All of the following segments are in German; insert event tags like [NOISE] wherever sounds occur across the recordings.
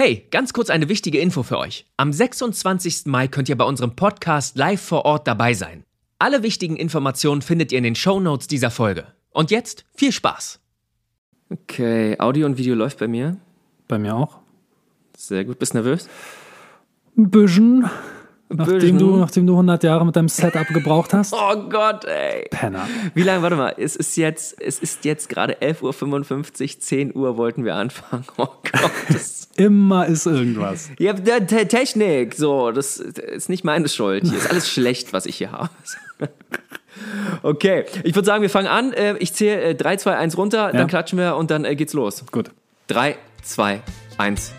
Hey, ganz kurz eine wichtige Info für euch. Am 26. Mai könnt ihr bei unserem Podcast live vor Ort dabei sein. Alle wichtigen Informationen findet ihr in den Show Notes dieser Folge. Und jetzt viel Spaß. Okay, Audio und Video läuft bei mir. Bei mir auch. Sehr gut. Bist nervös? Ein bisschen. Nachdem bisschen. du, nachdem du 100 Jahre mit deinem Setup gebraucht hast. [LAUGHS] Oh Gott, ey. Penner. Wie lange, warte mal, es ist jetzt, es ist jetzt gerade 11.55 Uhr, 10 Uhr wollten wir anfangen. [LAUGHS] Oh Gott. Das, [LAUGHS] Immer ist irgendwas. ja, der, der Technik, so, das ist nicht meine Schuld. Hier ist alles schlecht, was ich hier habe. Okay, ich würde sagen, wir fangen an. Äh, Ich zähle äh, 3, 2, 1 runter, dann klatschen wir und dann äh, geht's los. Gut. 3, 2, 1.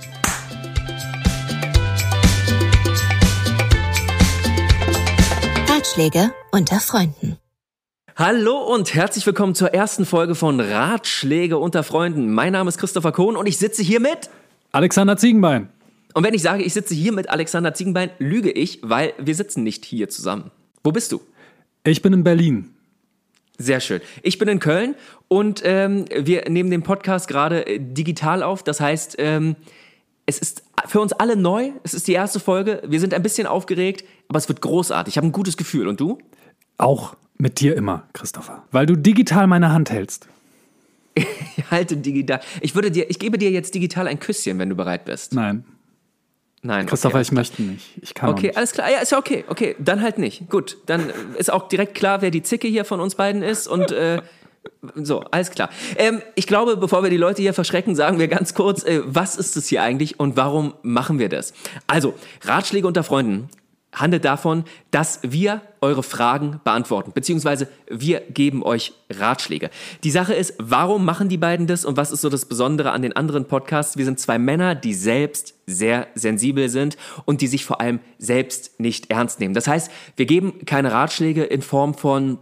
Ratschläge unter Freunden. Hallo und herzlich willkommen zur ersten Folge von Ratschläge unter Freunden. Mein Name ist Christopher Kohn und ich sitze hier mit. Alexander Ziegenbein. Und wenn ich sage, ich sitze hier mit Alexander Ziegenbein, lüge ich, weil wir sitzen nicht hier zusammen. Wo bist du? Ich bin in Berlin. Sehr schön. Ich bin in Köln und ähm, wir nehmen den Podcast gerade äh, digital auf. Das heißt, ähm, es ist für uns alle neu. Es ist die erste Folge. Wir sind ein bisschen aufgeregt, aber es wird großartig. Ich habe ein gutes Gefühl. Und du? Auch mit dir immer, Christopher. Weil du digital meine Hand hältst. [LAUGHS] Ich halte digital. Ich würde dir, ich gebe dir jetzt digital ein Küsschen, wenn du bereit bist. Nein. Nein. Christopher, okay. ich möchte nicht. Ich kann Okay, nicht. alles klar. Ja, ist ja okay. Okay, dann halt nicht. Gut, dann ist auch direkt klar, wer die Zicke hier von uns beiden ist und äh, [LAUGHS] so, alles klar. Ähm, ich glaube, bevor wir die Leute hier verschrecken, sagen wir ganz kurz, äh, was ist es hier eigentlich und warum machen wir das? Also, Ratschläge unter Freunden handelt davon, dass wir eure Fragen beantworten, beziehungsweise wir geben euch Ratschläge. Die Sache ist, warum machen die beiden das und was ist so das Besondere an den anderen Podcasts? Wir sind zwei Männer, die selbst sehr sensibel sind und die sich vor allem selbst nicht ernst nehmen. Das heißt, wir geben keine Ratschläge in Form von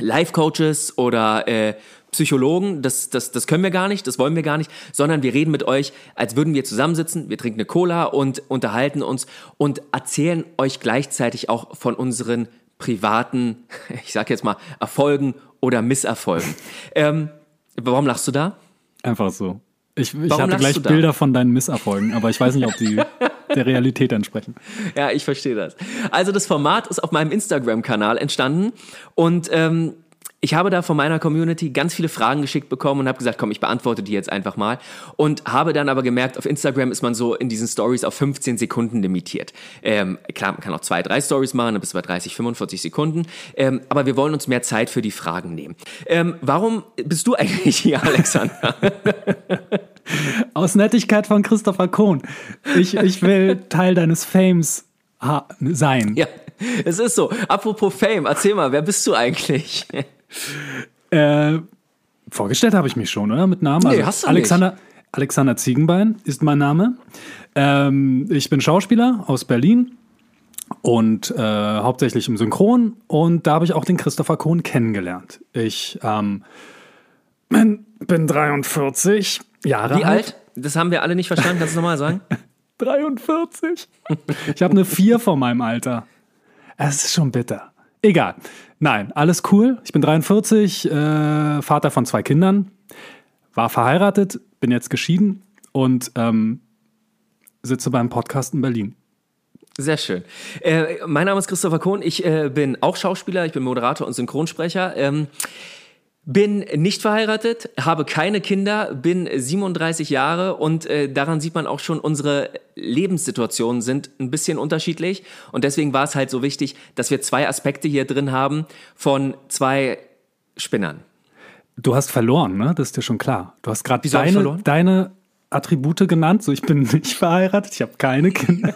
Life-Coaches oder äh, Psychologen, das, das, das können wir gar nicht, das wollen wir gar nicht, sondern wir reden mit euch, als würden wir zusammensitzen, wir trinken eine Cola und unterhalten uns und erzählen euch gleichzeitig auch von unseren privaten, [LAUGHS] ich sag jetzt mal, Erfolgen oder Misserfolgen. ähm, warum lachst du da? Einfach so. Ich, ich hatte gleich? Bilder von deinen Misserfolgen, aber ich weiß nicht, ob die [LAUGHS] der Realität entsprechen. Ja, ich verstehe das. Also das Format ist auf meinem Instagram-Kanal entstanden und ähm, ich habe da von meiner Community ganz viele Fragen geschickt bekommen und habe gesagt, komm, ich beantworte die jetzt einfach mal. Und habe dann aber gemerkt, auf Instagram ist man so in diesen Stories auf 15 Sekunden limitiert. Ähm, klar, man kann auch zwei, drei Stories machen, dann bist du bei 30, 45 Sekunden. Ähm, aber wir wollen uns mehr Zeit für die Fragen nehmen. Ähm, warum bist du [LAUGHS] eigentlich hier, Alexander? Aus Nettigkeit von Christopher Kohn. Ich, ich will Teil deines Fames sein. ja, es ist so. Apropos Fame, erzähl mal, wer bist du eigentlich? Äh, vorgestellt habe ich mich schon, oder? Mit Namen? Nee, hast du Alexander, Alexander Ziegenbein ist mein Name. Ähm, ich bin Schauspieler aus Berlin und äh, hauptsächlich im Synchron. Und da habe ich auch den Christopher Kohn kennengelernt. Ich ähm, bin, bin 43 Jahre Wie alt? Das haben wir alle nicht verstanden. Kannst du nochmal sagen? [LAUGHS] 43. Ich habe eine 4 vor meinem Alter. Es ist schon bitter. Egal. Nein, alles cool. Ich bin 43, äh, Vater von zwei Kindern, war verheiratet, bin jetzt geschieden und ähm, sitze beim Podcast in Berlin. Sehr schön. Äh, mein Name ist Christopher Kohn. Ich äh, bin auch Schauspieler, ich bin Moderator und Synchronsprecher. Ähm, bin nicht verheiratet, habe keine Kinder, bin 37 Jahre und äh, daran sieht man auch schon, unsere Lebenssituationen sind ein bisschen unterschiedlich. Und deswegen war es halt so wichtig, dass wir zwei Aspekte hier drin haben von zwei Spinnern. Du hast verloren, ne? Das ist dir schon klar. Du hast gerade deine, deine Attribute genannt. So, ich bin [LAUGHS] nicht verheiratet, ich habe keine Kinder.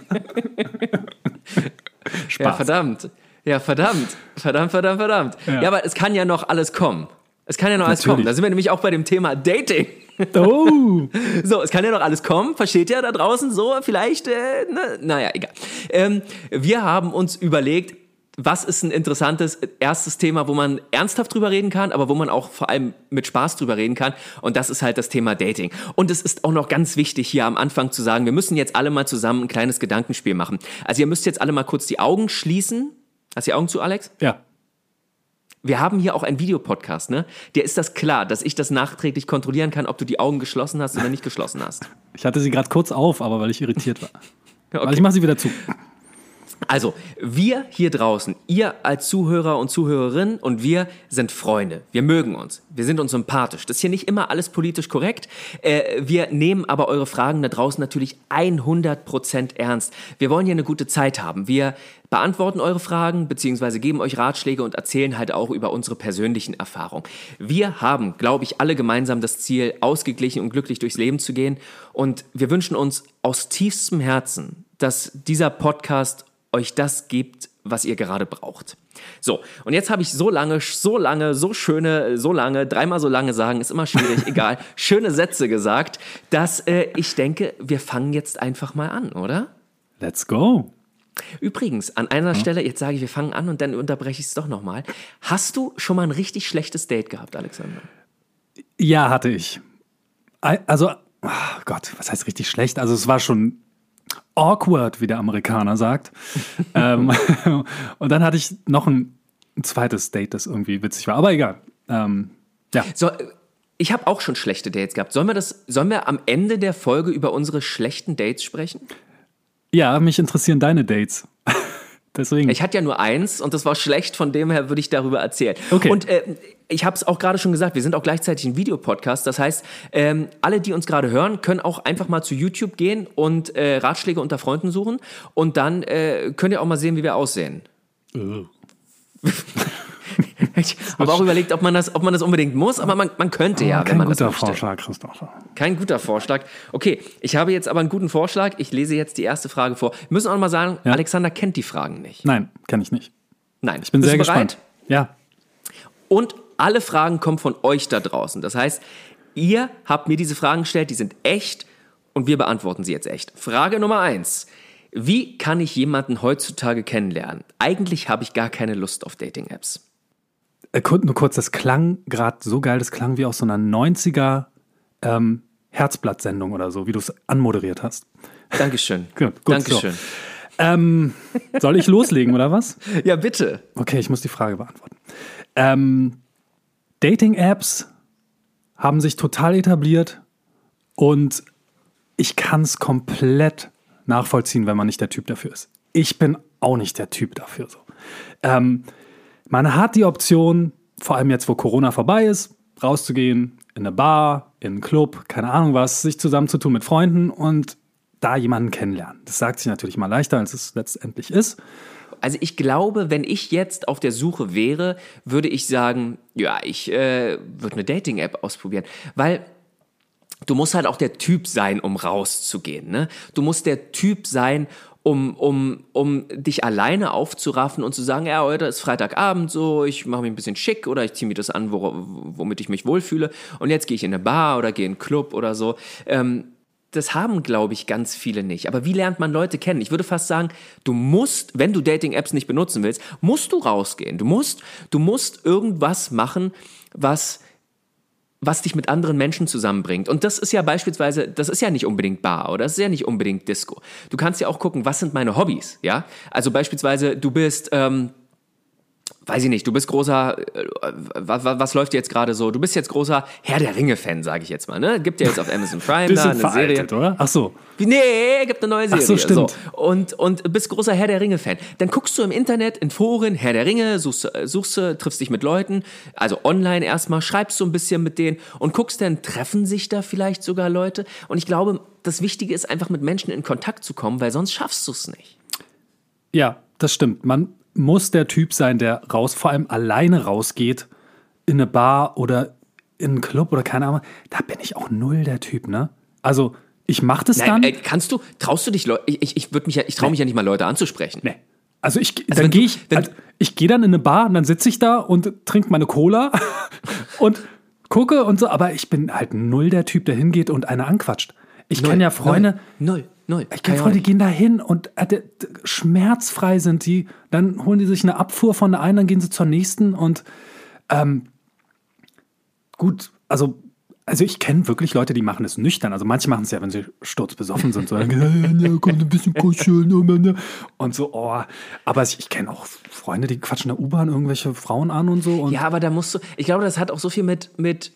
Spaß. Ja, verdammt. Ja, verdammt. Verdammt, verdammt, verdammt. Ja. Ja. aber es kann ja noch alles kommen. Es kann ja noch alles Natürlich. kommen. Da sind wir nämlich auch bei dem Thema Dating. Oh, [LAUGHS] So, es kann ja noch alles kommen, versteht ihr da draußen so? Vielleicht, äh, ne? naja, egal. Ähm, wir haben uns überlegt, was ist ein interessantes erstes Thema, wo man ernsthaft drüber reden kann, aber wo man auch vor allem mit Spaß drüber reden kann. Und das ist halt das Thema Dating. Und es ist auch noch ganz wichtig, hier am Anfang zu sagen, wir müssen jetzt alle mal zusammen ein kleines Gedankenspiel machen. Also ihr müsst jetzt alle mal kurz die Augen schließen. Hast du die Augen zu, Alex? ja. Wir haben hier auch einen Videopodcast, ne? Dir ist das klar, dass ich das nachträglich kontrollieren kann, ob du die Augen geschlossen hast oder nicht geschlossen hast. Ich hatte sie gerade kurz auf, aber weil ich irritiert war. Okay. Also ich mache sie wieder zu. Also, wir hier draußen, ihr als Zuhörer und Zuhörerin und wir sind Freunde. Wir mögen uns. Wir sind uns sympathisch. Das ist hier nicht immer alles politisch korrekt. Äh, wir nehmen aber eure Fragen da draußen natürlich 100% ernst. Wir wollen hier eine gute Zeit haben. Wir beantworten eure Fragen beziehungsweise geben euch Ratschläge und erzählen halt auch über unsere persönlichen Erfahrungen. Wir haben, glaube ich, alle gemeinsam das Ziel, ausgeglichen und glücklich durchs Leben zu gehen. Und wir wünschen uns aus tiefstem Herzen, dass dieser Podcast euch das gibt, was ihr gerade braucht. So, und jetzt habe ich so lange, so lange, so schöne, so lange, dreimal so lange sagen, ist immer schwierig, [LAUGHS] egal, schöne Sätze gesagt, dass äh, ich denke, wir fangen jetzt einfach mal an, oder? Let's go. Übrigens, an einer ja. Stelle, jetzt sage ich, wir fangen an und dann unterbreche ich es doch nochmal. Hast du schon mal ein richtig schlechtes Date gehabt, Alexander? Ja, hatte ich. Also, oh Gott, was heißt richtig schlecht? Also, es war schon awkward, wie der Amerikaner sagt. [LAUGHS] ähm, [LAUGHS] und dann hatte ich noch ein, zweites Date, das irgendwie witzig war. Aber egal. Ähm, ja. So, ich habe auch schon schlechte Dates gehabt. Sollen wir, das, sollen wir am Ende der Folge über unsere schlechten Dates sprechen? Ja, mich interessieren deine Dates. [LAUGHS] Deswegen. Ich hatte ja nur eins und das war schlecht, von dem her würde ich darüber erzählen. Okay. Und äh, ich habe es auch gerade schon gesagt, wir sind auch gleichzeitig ein Videopodcast. Das heißt, ähm, alle, die uns gerade hören, können auch einfach mal zu YouTube gehen und äh, Ratschläge unter Freunden suchen. Und dann äh, könnt ihr auch mal sehen, wie wir aussehen. [LAUGHS] Ich habe auch überlegt, ob man, das, ob man das unbedingt muss, aber man, man könnte ja, wenn man das möchte. Kein guter Vorschlag, Christopher. Kein guter Vorschlag. Okay, ich habe jetzt aber einen guten Vorschlag. Ich lese jetzt die erste Frage vor. Wir müssen auch mal sagen, ja. Alexander kennt die Fragen nicht. Nein, kenne ich nicht. Nein. Ich bin Bist sehr gespannt. Ja. Und alle Fragen kommen von euch da draußen. Das heißt, ihr habt mir diese Fragen gestellt, die sind echt und wir beantworten sie jetzt echt. Frage Nummer eins. Wie kann ich jemanden heutzutage kennenlernen? Eigentlich habe ich gar keine Lust auf Dating-Apps. Äh, nur kurz, das klang gerade so geil, das klang wie aus so einer 90er ähm, Herzblatt-Sendung oder so, wie du es anmoderiert hast. Dankeschön. [LAUGHS] gut, gut, Dankeschön. So. Ähm, soll ich loslegen oder was? [LAUGHS] Ja, bitte. Okay, ich muss die Frage beantworten. Ähm, Dating-Apps haben sich total etabliert und ich kann es komplett nachvollziehen, wenn man nicht der Typ dafür ist. Ich bin auch nicht der Typ dafür. So. Ähm, man hat die Option, vor allem jetzt, wo Corona vorbei ist, rauszugehen, in eine Bar, in einen Club, keine Ahnung was, sich zusammenzutun mit Freunden und da jemanden kennenlernen. Das sagt sich natürlich mal leichter, als es letztendlich ist. Also ich glaube, wenn ich jetzt auf der Suche wäre, würde ich sagen, ja, ich äh, würde eine Dating-App ausprobieren, weil du musst halt auch der Typ sein, um rauszugehen. Ne? Du musst der Typ sein, um, um, um dich alleine aufzuraffen und zu sagen, ja, heute ist Freitagabend so, ich mache mich ein bisschen schick oder ich ziehe mir das an, wo, womit ich mich wohlfühle und jetzt gehe ich in eine Bar oder gehe in einen Club oder so. Ähm, das haben, glaube ich, ganz viele nicht. Aber wie lernt man Leute kennen? Ich würde fast sagen, du musst, wenn du Dating-Apps nicht benutzen willst, musst du rausgehen. Du musst, du musst irgendwas machen, was was dich mit anderen Menschen zusammenbringt. Und das ist ja beispielsweise, das ist ja nicht unbedingt Bar oder das ist ja nicht unbedingt Disco. Du kannst ja auch gucken, was sind meine Hobbys, ja? Also beispielsweise, du bist, ähm, weiß ich nicht, du bist großer, äh, was, was, läuft jetzt gerade so? Du bist jetzt großer Herr der Ringe-Fan, sage ich jetzt mal, ne? Gibt ja jetzt auf Amazon [LAUGHS] Prime da eine veraltet, Serie. oder? Ach so. Nee, gibt eine neue Serie. Ach so, stimmt. So. Und, und bist großer Herr der Ringe-Fan. Dann guckst du im Internet, in Foren, Herr der Ringe, suchst, suchst triffst dich mit Leuten, also online erstmal, schreibst du ein bisschen mit denen und guckst dann, treffen sich da vielleicht sogar Leute? Und ich glaube, das Wichtige ist einfach mit Menschen in Kontakt zu kommen, weil sonst schaffst du es nicht. Ja, das stimmt. Man, muss der Typ sein, der raus, vor allem alleine rausgeht, in eine Bar oder in einen Club oder keine Ahnung. Da bin ich auch null der Typ, ne? Also, ich mach das Nein, dann. Ey, kannst du, traust du dich, Leute, ich, ich, ich, mich ja, ich traue mich ja nicht mal Leute anzusprechen. Nee. Also ich, also dann gehe ich, also ich gehe dann in eine Bar und dann sitze ich da und trinke meine Cola [LAUGHS] und gucke und so, aber ich bin halt null der Typ, der hingeht und eine anquatscht. Ich kenne ja Freunde. Null. null. Neu. Ich kenne Freunde, die gehen da hin und äh, schmerzfrei sind die. Dann holen die sich eine Abfuhr von der einen, dann gehen sie zur nächsten und ähm, gut, also Also ich kenne wirklich Leute, die machen es nüchtern. Also manche machen es ja, wenn sie sturzbesoffen sind. So, ja, kommt ein bisschen kuscheln und so. Oh. Aber ich kenne auch Freunde, die quatschen in der U-Bahn irgendwelche Frauen an und so. Und ja, aber da musst du, ich glaube, das hat auch so viel mit, mit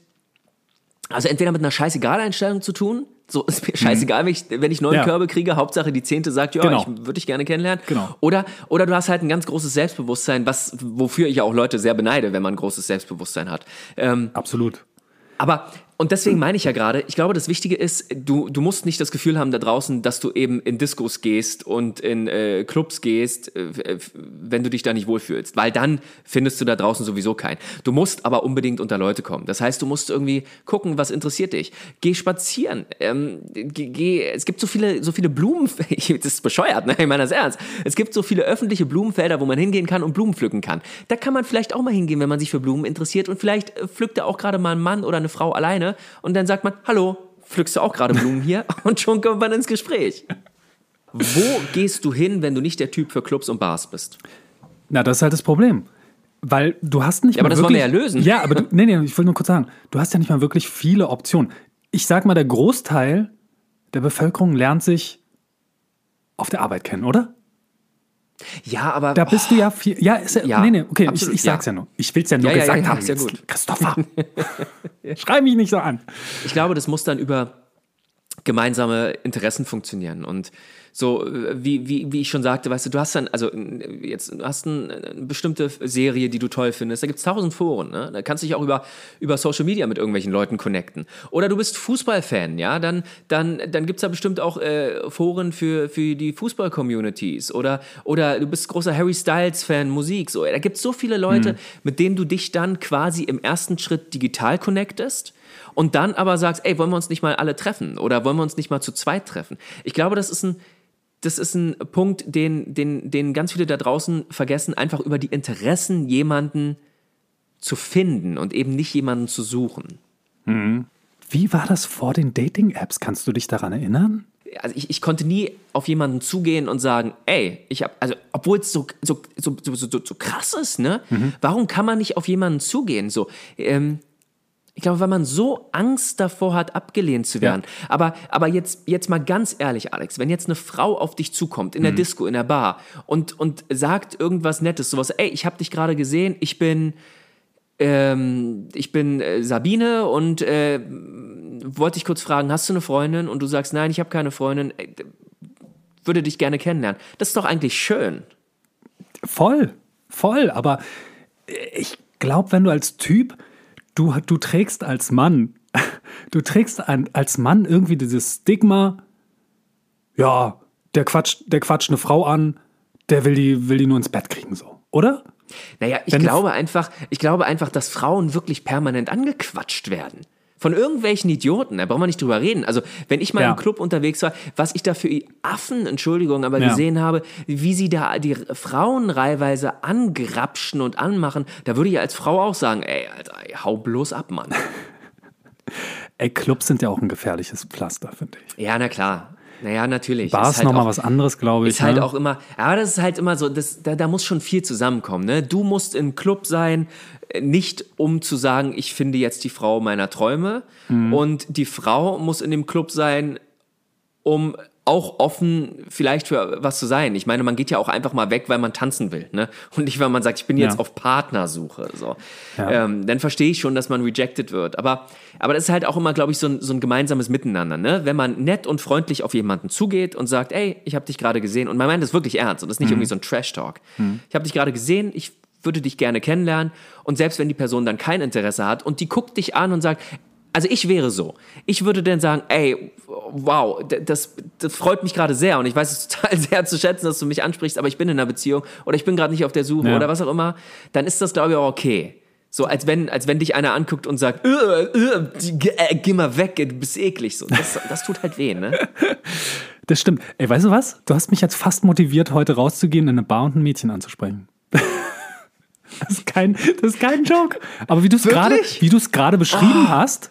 also entweder mit einer Scheißegal-Einstellung zu tun, so ist mir scheißegal, wenn ich, wenn ich neun Ja. Körbe kriege, Hauptsache die zehnte sagt, ja, Genau. ich würde dich gerne kennenlernen. Genau. Oder, oder du hast halt ein ganz großes Selbstbewusstsein, was, wofür ich auch Leute sehr beneide, wenn man ein großes Selbstbewusstsein hat. Ähm, Absolut. aber, und deswegen meine ich ja gerade, ich glaube, das Wichtige ist, du, du musst nicht das Gefühl haben da draußen, dass du eben in Diskos gehst und in äh, Clubs gehst, äh, f- wenn du dich da nicht wohlfühlst. Weil dann findest du da draußen sowieso keinen. Du musst aber unbedingt unter Leute kommen. Das heißt, du musst irgendwie gucken, was interessiert dich. Geh spazieren. Ähm, geh, geh, es gibt so viele, so viele Blumen. [LAUGHS] Das ist bescheuert, ne? Ich meine das ernst. Es gibt so viele öffentliche Blumenfelder, wo man hingehen kann und Blumen pflücken kann. Da kann man vielleicht auch mal hingehen, wenn man sich für Blumen interessiert. Und vielleicht äh, pflückt da auch gerade mal ein Mann oder eine Frau alleine. Und dann sagt man, hallo, pflückst du auch gerade Blumen hier? [LAUGHS] Und schon kommt man ins Gespräch. Wo gehst du hin, wenn du nicht der Typ für Clubs und Bars bist? Na, das ist halt das Problem. Weil du hast nicht Ja, aber mal das wollen wirklich, wir ja lösen. Ja, aber du, nee, nee, ich will nur kurz sagen, du hast ja nicht mal wirklich viele Optionen. Ich sag mal, der Großteil der Bevölkerung lernt sich auf der Arbeit kennen, oder? Ja, aber Da bist du ja viel. Ja, ist ja, Ja, nee, nee, okay, absolut, ich, ich sag's ja. ja. nur. Ich will's ja nur Ja, gesagt ja, haben. ist ja gut. Christopher. [LAUGHS] [LAUGHS] Schrei mich nicht so an. ich glaube, das muss dann über gemeinsame Interessen funktionieren und so äh, wie, wie, wie ich schon sagte, weißt du, du hast dann also jetzt du hast ein, eine bestimmte Serie, die du toll findest. Da gibt's tausend Foren, ne? Da kannst du dich auch über über Social Media mit irgendwelchen Leuten connecten. Oder du bist Fußballfan, ja? Dann dann dann gibt's da bestimmt auch äh, Foren für für die Fußball-Communities oder oder du bist großer Harry Styles Fan, Musik, so. Da gibt's so viele Leute, mit denen du dich dann quasi im ersten Schritt digital connectest und dann aber sagst, ey, wollen wir uns nicht mal alle treffen oder wollen wir uns nicht mal zu zweit treffen? Ich glaube, das ist ein, das ist ein Punkt, den, den, den ganz viele da draußen vergessen, einfach über die Interessen jemanden zu finden und eben nicht jemanden zu suchen. Wie war das vor den Dating-Apps? Kannst du dich daran erinnern? Also ich, ich konnte nie auf jemanden zugehen und sagen, ey, ich habe, also obwohl es so, so, so, so, so, so krass ist, ne? Warum kann man nicht auf jemanden zugehen? So, ähm, ich glaube, weil man so Angst davor hat, abgelehnt zu werden. Aber, aber jetzt, jetzt mal ganz ehrlich, Alex, wenn jetzt eine Frau auf dich zukommt, in der Disco, in der Bar und, und sagt irgendwas Nettes, sowas, ey, ich habe dich gerade gesehen, ich bin, ähm, ich bin äh, Sabine und äh, wollte dich kurz fragen, hast du eine Freundin? Und du sagst, nein, ich habe keine Freundin, d- würde dich gerne kennenlernen. Das ist doch eigentlich schön. Voll, voll. Aber ich glaube, wenn du als Typ, du, du trägst als Mann, [LAUGHS] du trägst ein, als Mann irgendwie dieses Stigma, ja, der quatscht, der quatscht eine Frau an, der will die, will die nur ins Bett kriegen, so, oder? Naja, ich Wenn glaube einfach, ich glaube einfach, dass Frauen wirklich permanent angequatscht werden. Von irgendwelchen Idioten, da brauchen wir nicht drüber reden. Also, wenn ich mal Ja. im Club unterwegs war, was ich da für Affen, Entschuldigung, aber Ja. gesehen habe, wie sie da die Frauen reihweise angrapschen und anmachen, da würde ich als Frau auch sagen, ey, Alter, ey, hau bloß ab, Mann. [LAUGHS] Ey, Clubs sind ja auch ein gefährliches Pflaster, finde ich. ja, na klar. Naja, natürlich. Bars Ist halt nochmal was anderes, glaube ich. Ist halt ne? auch immer, ja, das ist halt immer so, das, da, da muss schon viel zusammenkommen. Ne? Du musst im Club sein, nicht um zu sagen, ich finde jetzt die Frau meiner Träume. Mhm. Und die Frau muss in dem Club sein, um auch offen vielleicht für was zu sein. Ich meine, man geht ja auch einfach mal weg, weil man tanzen will. Ne? Und nicht, weil man sagt, ich bin jetzt Ja. auf Partnersuche. So. Ja. Ähm, dann verstehe ich schon, dass man rejected wird. Aber, aber das ist halt auch immer, glaube ich, so ein, so ein gemeinsames Miteinander. Ne? Wenn man nett und freundlich auf jemanden zugeht und sagt, ey, ich habe dich gerade gesehen. Und man meint das wirklich ernst. Und das ist nicht irgendwie so ein Trash-Talk. Ich habe dich gerade gesehen, ich würde dich gerne kennenlernen. Und selbst wenn die Person dann kein Interesse hat und die guckt dich an und sagt, also ich wäre so. Ich würde dann sagen, ey, wow, das, das freut mich gerade sehr und ich weiß es [LAUGHS] total sehr zu schätzen, dass du mich ansprichst, aber ich bin in einer Beziehung oder ich bin gerade nicht auf der Suche Ja. oder was auch immer, dann ist das, glaube ich, auch okay. So, als wenn, als wenn dich einer anguckt und sagt, äh, äh, äh, geh mal weg, du bist eklig. So, das, das tut halt weh, ne? [LAUGHS] Das stimmt. Ey, weißt du was? Du hast mich jetzt fast motiviert, heute rauszugehen, in eine Bar und ein Mädchen anzusprechen. Das ist kein, das ist kein Joke. Aber wie du es gerade, Wirklich? wie du es gerade beschrieben hast,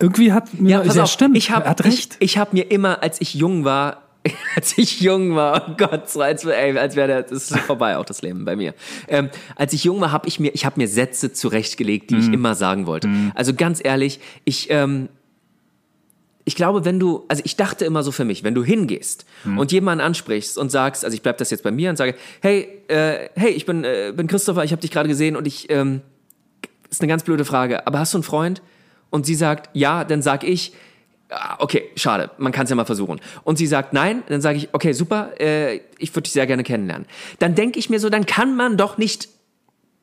irgendwie hat mir, Ja, pass auf, stimmt, ich habe hat recht. Ich, ich hab mir immer, als ich jung war, [LAUGHS] als ich jung war, oh Gott, so als, ey, als wäre das ist vorbei auch das Leben bei mir. Ähm, als ich jung war, habe ich mir, ich habe mir Sätze zurechtgelegt, die ich immer sagen wollte. Also ganz ehrlich, ich, ähm, ich glaube, wenn du, also ich dachte immer so für mich, wenn du hingehst und jemanden ansprichst und sagst, also ich bleib das jetzt bei mir und sage, hey, äh, hey, ich bin, äh, bin Christopher, ich habe dich gerade gesehen und ich, ähm, ist eine ganz blöde Frage, aber hast du einen Freund? Und sie sagt, ja, dann sag ich, ah, okay, schade, man kann es ja mal versuchen. Und sie sagt nein, dann sage ich, okay, super, äh, ich würde dich sehr gerne kennenlernen. Dann denke ich mir so, dann kann man doch nicht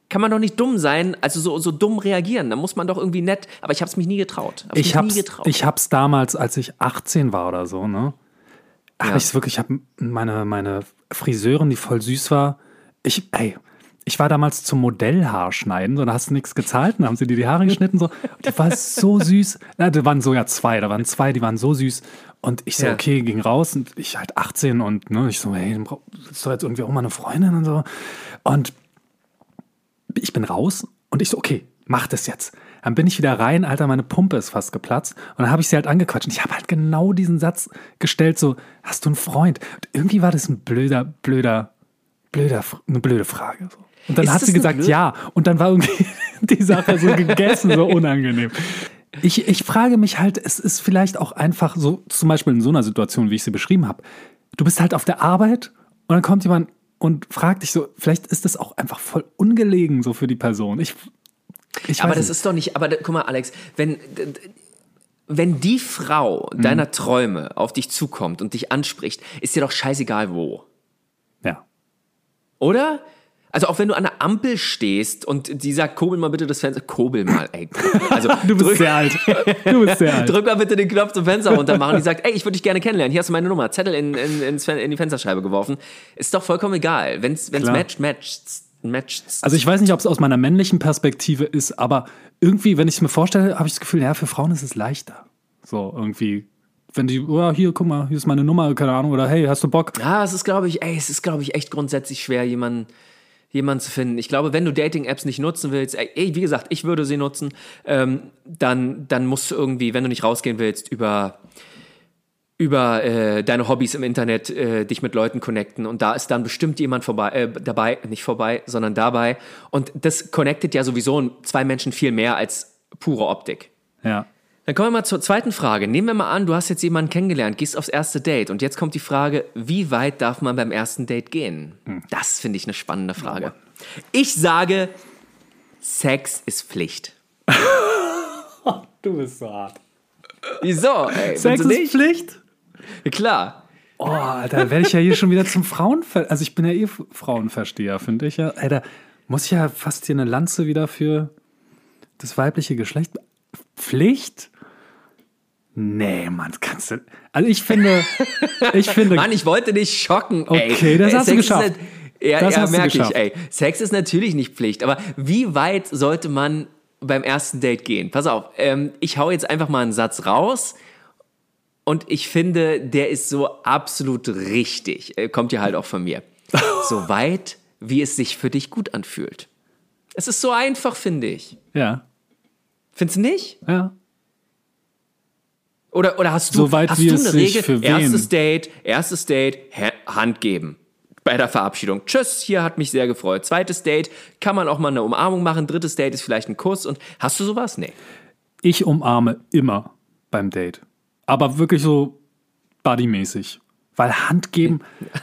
kann man doch nicht dumm sein, also so, so dumm reagieren. Da muss man doch irgendwie nett, aber ich habe es mich nie getraut. Ich hab's, nie getraut. ich hab's damals, als ich 18 war oder so, ne? Habe Ja. ich's wirklich, ich habe meine, meine Friseurin, die voll süß war. Ich, ey, ich war damals zum Modellhaarschneiden, so, da hast du nichts gezahlt, dann haben sie dir die Haare geschnitten, so. Die war so [LAUGHS] süß. Na, da waren sogar zwei, da waren zwei, die waren so süß. Und ich so, Ja. okay, ging raus und ich halt 18 und ne, ich so, hey, doch jetzt irgendwie auch mal eine Freundin und so. Und ich bin raus und ich so, okay, mach das jetzt. Dann bin ich wieder rein, Alter, meine Pumpe ist fast geplatzt. Und dann habe ich sie halt angequatscht. Und ich habe halt genau diesen Satz gestellt, so, hast du einen Freund? Und irgendwie war das ein blöder, blöder, blöder, eine blöde Frage. So. Und dann Ist hat sie gesagt, ja. Und dann war irgendwie [LAUGHS] die Sache so gegessen, so unangenehm. Ich, ich frage mich halt, es ist vielleicht auch einfach so, zum Beispiel in so einer Situation, wie ich sie beschrieben habe. Du bist halt auf der Arbeit und dann kommt jemand und fragt dich so, vielleicht ist das auch einfach voll ungelegen so für die Person. Ich, ich aber das nicht. ist doch nicht, aber guck mal, Alex, wenn, wenn die Frau Mhm. deiner Träume auf dich zukommt und dich anspricht, ist dir doch scheißegal wo. ja. Oder? Also auch wenn du an der Ampel stehst und die sagt, kurbel mal bitte das Fenster. Kurbel mal, ey. Also [LAUGHS] Du bist drück, sehr alt. Du bist sehr alt. drück mal bitte den Knopf zum Fenster runter machen. Die sagt, ey, ich würde dich gerne kennenlernen. Hier hast du meine Nummer. Zettel in, in, in die Fensterscheibe geworfen. Ist doch vollkommen egal. Wenn's, wenn's Klar. matcht, matcht. matcht. Also ich weiß nicht, ob es aus meiner männlichen Perspektive ist, aber irgendwie, wenn ich es mir vorstelle, habe ich das Gefühl, ja, für Frauen ist es leichter. So irgendwie, wenn die, oh, hier, guck mal, hier ist meine Nummer, keine Ahnung, oder hey, hast du Bock? Ja, es ist, glaube ich, ey, es ist, glaube ich, echt grundsätzlich schwer, jemanden, jemanden zu finden. Ich glaube, wenn du Dating-Apps nicht nutzen willst, ey, wie gesagt, ich würde sie nutzen, ähm, dann, dann musst du irgendwie, wenn du nicht rausgehen willst, über, über äh, deine Hobbys im Internet äh, dich mit Leuten connecten und da ist dann bestimmt jemand vorbei, äh, dabei, nicht vorbei, sondern dabei. Und das connectet ja sowieso zwei Menschen viel mehr als pure Optik. Ja. Dann kommen wir mal zur zweiten Frage. Nehmen wir mal an, du hast jetzt jemanden kennengelernt, gehst aufs erste Date und jetzt kommt die Frage, wie weit darf man beim ersten Date gehen? Das finde ich eine spannende Frage. Ich sage, Sex ist Pflicht. [LAUGHS] Du bist so hart. Wieso? Ey, Sex ist Pflicht? Klar. Oh, Alter, werde ich ja hier schon wieder zum Frauenver... Also ich bin ja eh Frauenversteher, finde ich ja. Da muss ich ja fast hier eine Lanze wieder für das weibliche Geschlecht... Pflicht? Nee, Mann, kannst du... Also ich finde... Ich [LAUGHS] finde... Mann, ich wollte dich schocken. Ey. Okay, das hast du Sex ist geschafft. Ja, Das ja du merke ich, ey. Sex ist natürlich nicht Pflicht, aber wie weit sollte man beim ersten Date gehen? Pass auf, ähm, ich hau jetzt einfach mal einen Satz raus und ich finde, der ist so absolut richtig. Äh, Kommt ja halt auch von mir. [LAUGHS] So weit, wie es sich für dich gut anfühlt. Es ist so einfach, finde ich. ja, Findest du nicht? ja. Oder, oder hast du, So weit, hast du es eine Regel? für wen? Erstes Date, erstes Date, Ha- Hand geben. Bei der Verabschiedung. Tschüss, hier hat mich sehr gefreut. Zweites Date, kann man auch mal eine Umarmung machen. Drittes Date ist vielleicht ein Kuss. Und hast du sowas? Nee. Ich umarme immer beim Date. Aber wirklich so bodymäßig. Weil Hand geben... [LAUGHS]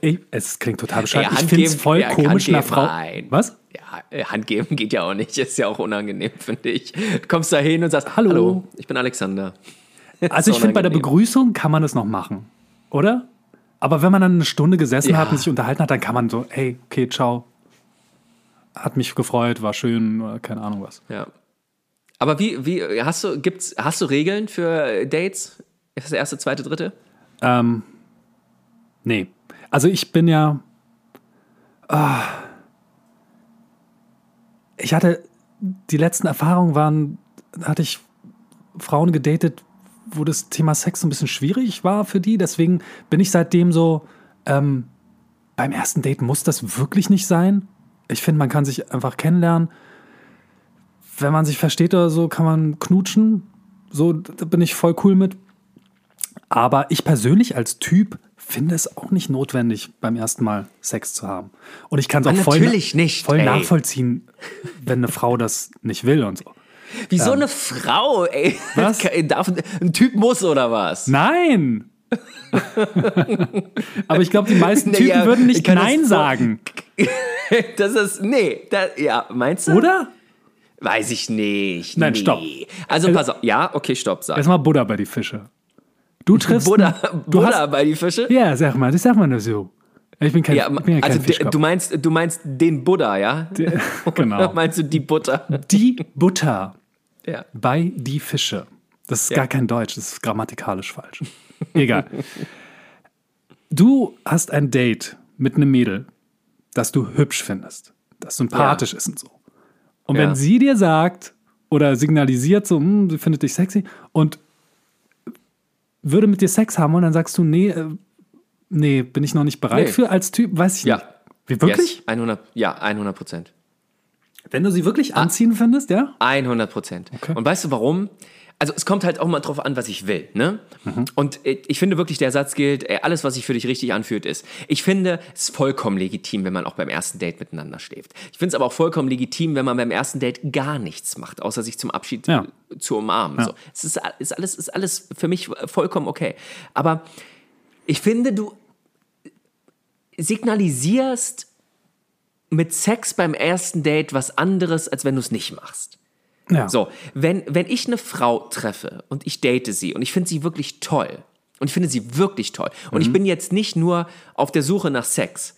Ich, es klingt total bescheuert. Ey, ich finde es voll ja, komisch einer Frau... nein. Was? Ja, äh, Hand geben geht ja auch nicht. [LAUGHS] Ist ja auch unangenehm, finde ich. Du kommst da hin und sagst, Hallo. hallo, ich bin Alexander. Also ich finde, bei der. Begrüßung kann man das noch machen, oder? Aber wenn man dann eine Stunde gesessen Ja. hat und sich unterhalten hat, dann kann man so, hey, okay, ciao. Hat mich gefreut, war schön, oder keine Ahnung was. Ja. Aber wie, wie, hast du, gibt's, hast du Regeln für Dates? Ist das erste, zweite, dritte? Ähm, nee. Also ich bin ja. Ah, ich hatte die letzten Erfahrungen waren, hatte ich Frauen gedatet, wo das Thema Sex so ein bisschen schwierig war für die. Deswegen bin ich seitdem so, ähm, beim ersten Date muss das wirklich nicht sein. Ich finde, man kann sich einfach kennenlernen. Wenn man sich versteht oder so, kann man knutschen. So, da bin ich voll cool mit. Aber ich persönlich als Typ finde es auch nicht notwendig, beim ersten Mal Sex zu haben. Und ich kann es auch voll, voll nachvollziehen, wenn eine Frau das nicht will und so. Wieso eine Frau, ey? Was? [LAUGHS] Darf, ein Typ muss oder was? Nein! [LAUGHS] Aber ich glaube, die meisten Typen Naja, würden ich nicht das Nein voll- sagen, [LAUGHS] Das ist, nee, da, ja, meinst du? oder? Weiß ich nicht. Nein, nee. stopp. Also pass auf, ja, okay, stopp, sag. Erstmal Buddha bei die Fische. Du triffst. Buddha, du Buddha hast, bei die Fische? Ja, sag mal, das sag mal nur so. Ich bin kein, Ja, ich bin ja kein also de, Fischkopf. du meinst, du meinst den Buddha, ja? genau. Oder meinst du die Butter? Die Butter Ja. bei die Fische. Das ist Ja. gar kein Deutsch, das ist grammatikalisch falsch. Egal. [LAUGHS] Du hast ein Date mit einem Mädel, das du hübsch findest, das sympathisch ist und so. Und Ja. wenn sie dir sagt oder signalisiert so, hm, sie findet dich sexy und würde mit dir Sex haben und dann sagst du, nee, äh, nee, bin ich noch nicht bereit Nee. für als Typ, weiß ich Ja. nicht. Wie wirklich? Yes, 100, ja, 100 Prozent. Wenn du sie wirklich anziehen findest, ja? 100 Prozent. Und weißt du warum? Also es kommt halt auch mal drauf an, was ich will. Ne? Und äh, ich finde wirklich, der Satz gilt, äh, alles, was sich für dich richtig anfühlt, ist. Ich finde es vollkommen legitim, wenn man auch beim ersten Date miteinander schläft. Ich finde es aber auch vollkommen legitim, wenn man beim ersten Date gar nichts macht, außer sich zum Abschied Ja. äh, zu umarmen. So. Es ist, ist, alles, ist alles für mich vollkommen okay. Aber ich finde, du signalisierst mit Sex beim ersten Date was anderes, als wenn du es nicht machst. Ja. So, wenn, wenn ich eine Frau treffe und ich date sie und ich finde sie wirklich toll und ich finde sie wirklich toll und ich bin jetzt nicht nur auf der Suche nach Sex,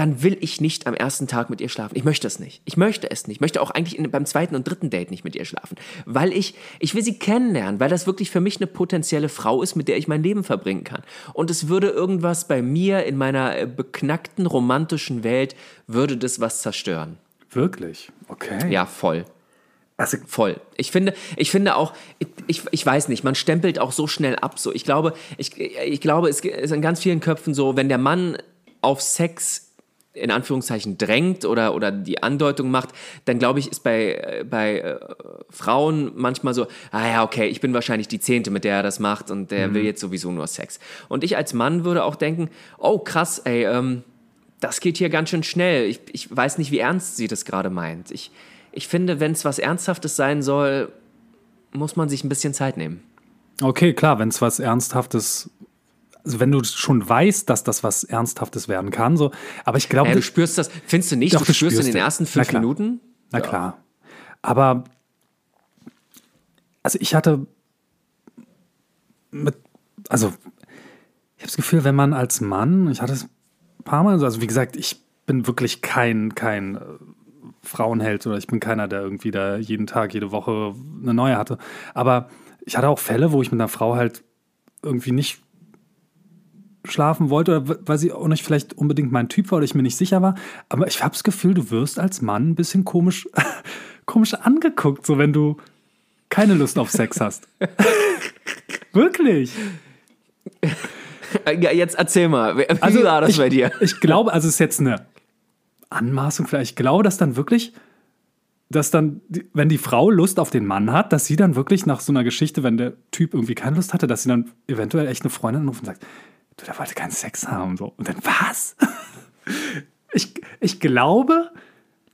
dann will ich nicht am ersten Tag mit ihr schlafen. Ich möchte es nicht. Ich möchte es nicht. Ich möchte auch eigentlich in, beim zweiten und dritten Date nicht mit ihr schlafen, weil ich, ich will sie kennenlernen, weil das wirklich für mich eine potenzielle Frau ist, mit der ich mein Leben verbringen kann. Und es würde irgendwas bei mir in meiner äh, beknackten romantischen Welt, würde das was zerstören. Wirklich? Okay. Ja, voll. Also, Voll. Ich finde, ich finde auch, ich, ich weiß nicht, man stempelt auch so schnell ab. So, ich glaube, ich, ich glaube, es ist in ganz vielen Köpfen so, wenn der Mann auf Sex in Anführungszeichen drängt oder, oder die Andeutung macht, dann glaube ich, ist bei, äh, bei äh, Frauen manchmal so, ah ja, okay, ich bin wahrscheinlich die Zehnte, mit der er das macht und der will jetzt sowieso nur Sex. Und ich als Mann würde auch denken, oh krass, ey, ähm, das geht hier ganz schön schnell. Ich, ich weiß nicht, wie ernst sie das gerade meint. Ich, ich finde, wenn es was Ernsthaftes sein soll, muss man sich ein bisschen Zeit nehmen. okay, klar, wenn es was Ernsthaftes, also wenn du schon weißt, dass das was Ernsthaftes werden kann, so, aber ich glaube, Ja, du spürst das, findest du nicht? Doch, du das spürst in spürst den ersten Na fünf klar. Minuten? na klar. Aber, also ich hatte mit, also ich habe das Gefühl, wenn man als Mann, ich hatte es ein paar Mal, also wie gesagt, ich bin wirklich kein, kein äh, Frauenheld oder ich bin keiner, der irgendwie da jeden Tag, jede Woche eine neue hatte. Aber ich hatte auch Fälle, wo ich mit einer Frau halt irgendwie nicht schlafen wollte oder weil sie auch nicht vielleicht unbedingt mein Typ war oder ich mir nicht sicher war. Aber ich habe das Gefühl, du wirst als Mann ein bisschen komisch, [LAUGHS] komisch angeguckt, so wenn du keine Lust auf Sex hast. [LAUGHS] Wirklich. Ja, jetzt erzähl mal, wie Also war das ich, bei dir? Ich glaube, also es ist jetzt eine Anmaßung vielleicht. Ich glaube, dass dann wirklich, dass dann, wenn die Frau Lust auf den Mann hat, dass sie dann wirklich nach so einer Geschichte, wenn der Typ irgendwie keine Lust hatte, dass sie dann eventuell echt eine Freundin anruft und sagt, du, der wollte keinen Sex haben. So. Und dann, was? [LAUGHS] Ich, ich glaube,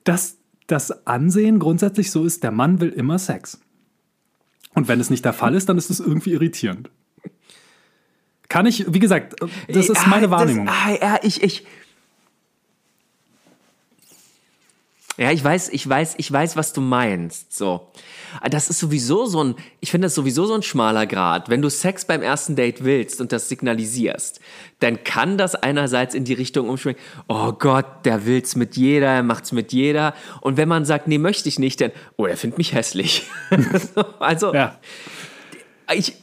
dass das Ansehen grundsätzlich so ist, der Mann will immer Sex. Und wenn es nicht der Fall ist, dann ist es irgendwie irritierend. Kann ich, wie gesagt, das ist meine Wahrnehmung. Das, ah, ja, ich, ich. Ja, ich weiß, ich weiß, ich weiß, was du meinst. So. Das ist sowieso so ein, ich finde das sowieso so ein schmaler Grad. Wenn du Sex beim ersten Date willst und das signalisierst, dann kann das einerseits in die Richtung umschwingen, oh Gott, der will's mit jeder, er macht's mit jeder. Und wenn man sagt, nee, möchte ich nicht, dann, oh, er findet mich hässlich. [LAUGHS] also, Ja. ich,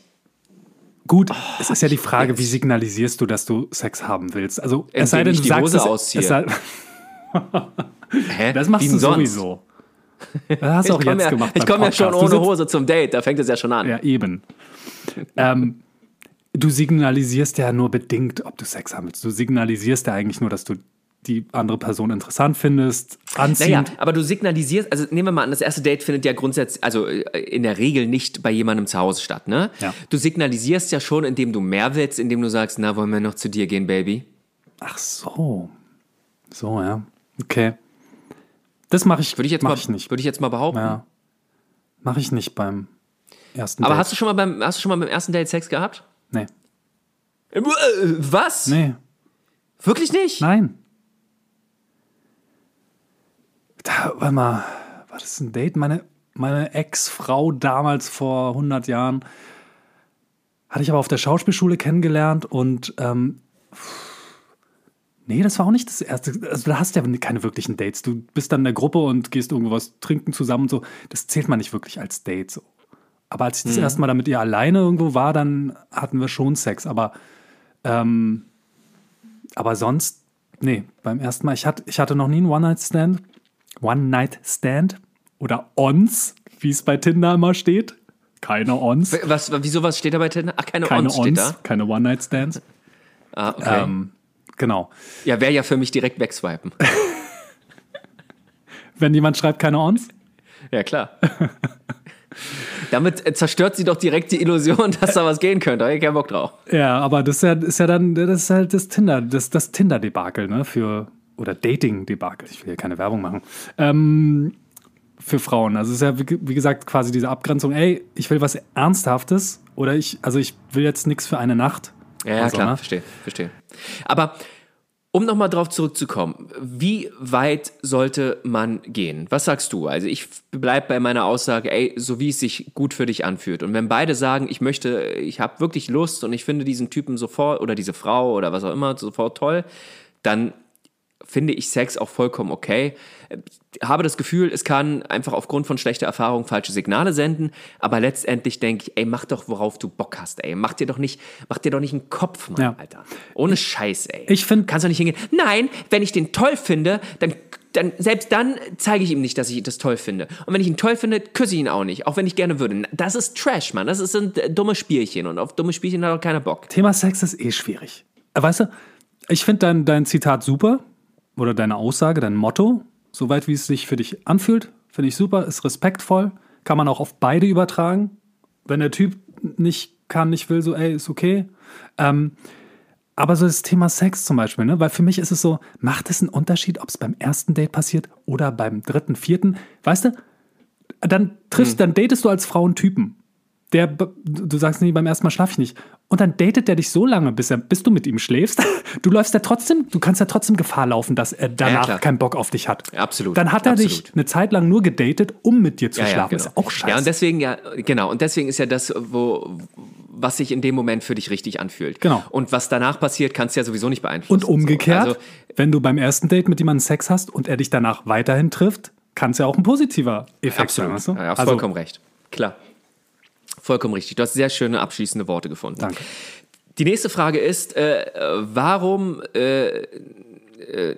Gut, es ist ja die Frage, wie signalisierst du, dass du Sex haben willst? Also, es sei denn, ich du sagst es, es sei, [LAUGHS] hä? Das machst Wie du sonst? sowieso. Das hast du auch Ich komme jetzt ja, gemacht. ich beim komm ja schon ohne Hose zum Date, da fängt es ja schon an. Ja, eben. ähm, du signalisierst ja nur bedingt, ob du Sex haben willst. Du signalisierst ja eigentlich nur, dass du die andere Person interessant findest, anziehend. Naja, aber du signalisierst, also nehmen wir mal an, das erste Date findet ja grundsätzlich, also äh, in der Regel nicht bei jemandem zu Hause statt, ne? Ja. Du signalisierst ja schon, indem du mehr willst, indem du sagst, na, wollen wir noch zu dir gehen, Baby? Ach so. So, ja. Okay. Das mache ich, Würde ich jetzt mach mal, ich nicht. würde ich jetzt mal behaupten. Ja. Mache ich nicht beim ersten Aber Date. hast du schon mal beim, hast du schon mal beim ersten Date Sex gehabt? Nee. Äh, Was? Nee. Wirklich nicht? Nein. Da, warte mal, war das ein Date? Meine, meine Ex-Frau damals vor 100 Jahren hatte ich aber auf der Schauspielschule kennengelernt und ähm, nee, das war auch nicht das erste. Also da hast du ja keine wirklichen Dates. Du bist dann in der Gruppe und gehst irgendwo was trinken zusammen und so. Das zählt man nicht wirklich als Date so. Aber als ich das erste Mal da mit ihr alleine irgendwo war, dann hatten wir schon Sex. Aber ähm, aber sonst, nee, beim ersten Mal, ich hatte, ich hatte noch nie einen One-Night-Stand. One-Night-Stand oder Ons, wie es bei Tinder immer steht. Keine Ons. Was, wieso was steht da bei Tinder? Ach, keine, Keine Ons steht da. Ons, keine One-Night-Stands. Ah, okay. Ähm, genau. ja, wäre ja für mich direkt wegswipen. [LAUGHS] Wenn jemand schreibt, keine Ons, Ja, klar. [LAUGHS] Damit äh, zerstört sie doch direkt die Illusion, dass da was gehen könnte. Ich keinen Bock drauf. Ja, aber das ist ja, ist ja dann, das ist halt das Tinder, das, das Tinder-Debakel, ne? Für, oder Dating-Debakel. Ich will hier keine Werbung machen. Ähm, für Frauen. Also es ist ja, wie, wie gesagt, quasi diese Abgrenzung, ey, ich will was Ernsthaftes oder ich, also ich will jetzt nichts für eine Nacht. Ja, ja Also, klar, ne? verstehe, verstehe. Aber um nochmal drauf zurückzukommen, wie weit sollte man gehen? Was sagst du? Also ich bleib bei meiner Aussage, ey, so wie es sich gut für dich anfühlt. Und wenn beide sagen, ich möchte, ich habe wirklich Lust und ich finde diesen Typen sofort oder diese Frau oder was auch immer sofort toll, dann finde ich Sex auch vollkommen okay. Habe das Gefühl, es kann einfach aufgrund von schlechter Erfahrung falsche Signale senden, aber letztendlich denke ich, ey, mach doch, worauf du Bock hast, ey. Mach dir doch nicht, mach dir doch nicht einen Kopf, Mann, Ja. Alter. Ohne Scheiß, ey. Ich find- Kannst doch nicht hingehen. Nein, wenn ich den toll finde, dann, dann, selbst dann zeige ich ihm nicht, dass ich das toll finde. Und wenn ich ihn toll finde, küsse ich ihn auch nicht, auch wenn ich gerne würde. Das ist Trash, Mann. Das ist ein äh, dumme Spielchen und auf dumme Spielchen hat auch keiner Bock. Thema Sex ist eh schwierig. Äh, Weißt du, ich finde dein, dein Zitat super oder deine Aussage, dein Motto, soweit wie es sich für dich anfühlt, finde ich super, ist respektvoll, kann man auch auf beide übertragen. Wenn der Typ nicht kann, nicht will, so, ey, ist okay. Ähm, aber so das Thema Sex zum Beispiel, ne? weil für mich ist es so, macht es einen Unterschied, ob es beim ersten Date passiert oder beim dritten, vierten? Weißt du, dann triffst, dann datest du als Frau einen Typen. Der, du sagst, nee, beim ersten Mal schlaf ich nicht. Und dann datet der dich so lange, bis, er, bis du mit ihm schläfst. [LAUGHS] Du läufst ja trotzdem, du kannst ja trotzdem Gefahr laufen, dass er danach klar. keinen Bock auf dich hat. Absolut, Dann hat er dich absolut. eine Zeit lang nur gedatet, um mit dir zu Ja, ja, schlafen. genau. Ist ja auch scheiße. Ja, und deswegen, ja, genau. Und deswegen ist ja das, wo, was sich in dem Moment für dich richtig anfühlt. Genau. Und was danach passiert, kannst du ja sowieso nicht beeinflussen. und umgekehrt, So. Also, wenn du beim ersten Date mit jemandem Sex hast und er dich danach weiterhin trifft, kann es ja auch ein positiver Effekt sein. absolut. Weißt du? Ja, hast also, vollkommen recht. Klar. Vollkommen richtig. Du hast sehr schöne abschließende Worte gefunden. Danke. Die nächste Frage ist, äh, äh, warum äh, äh,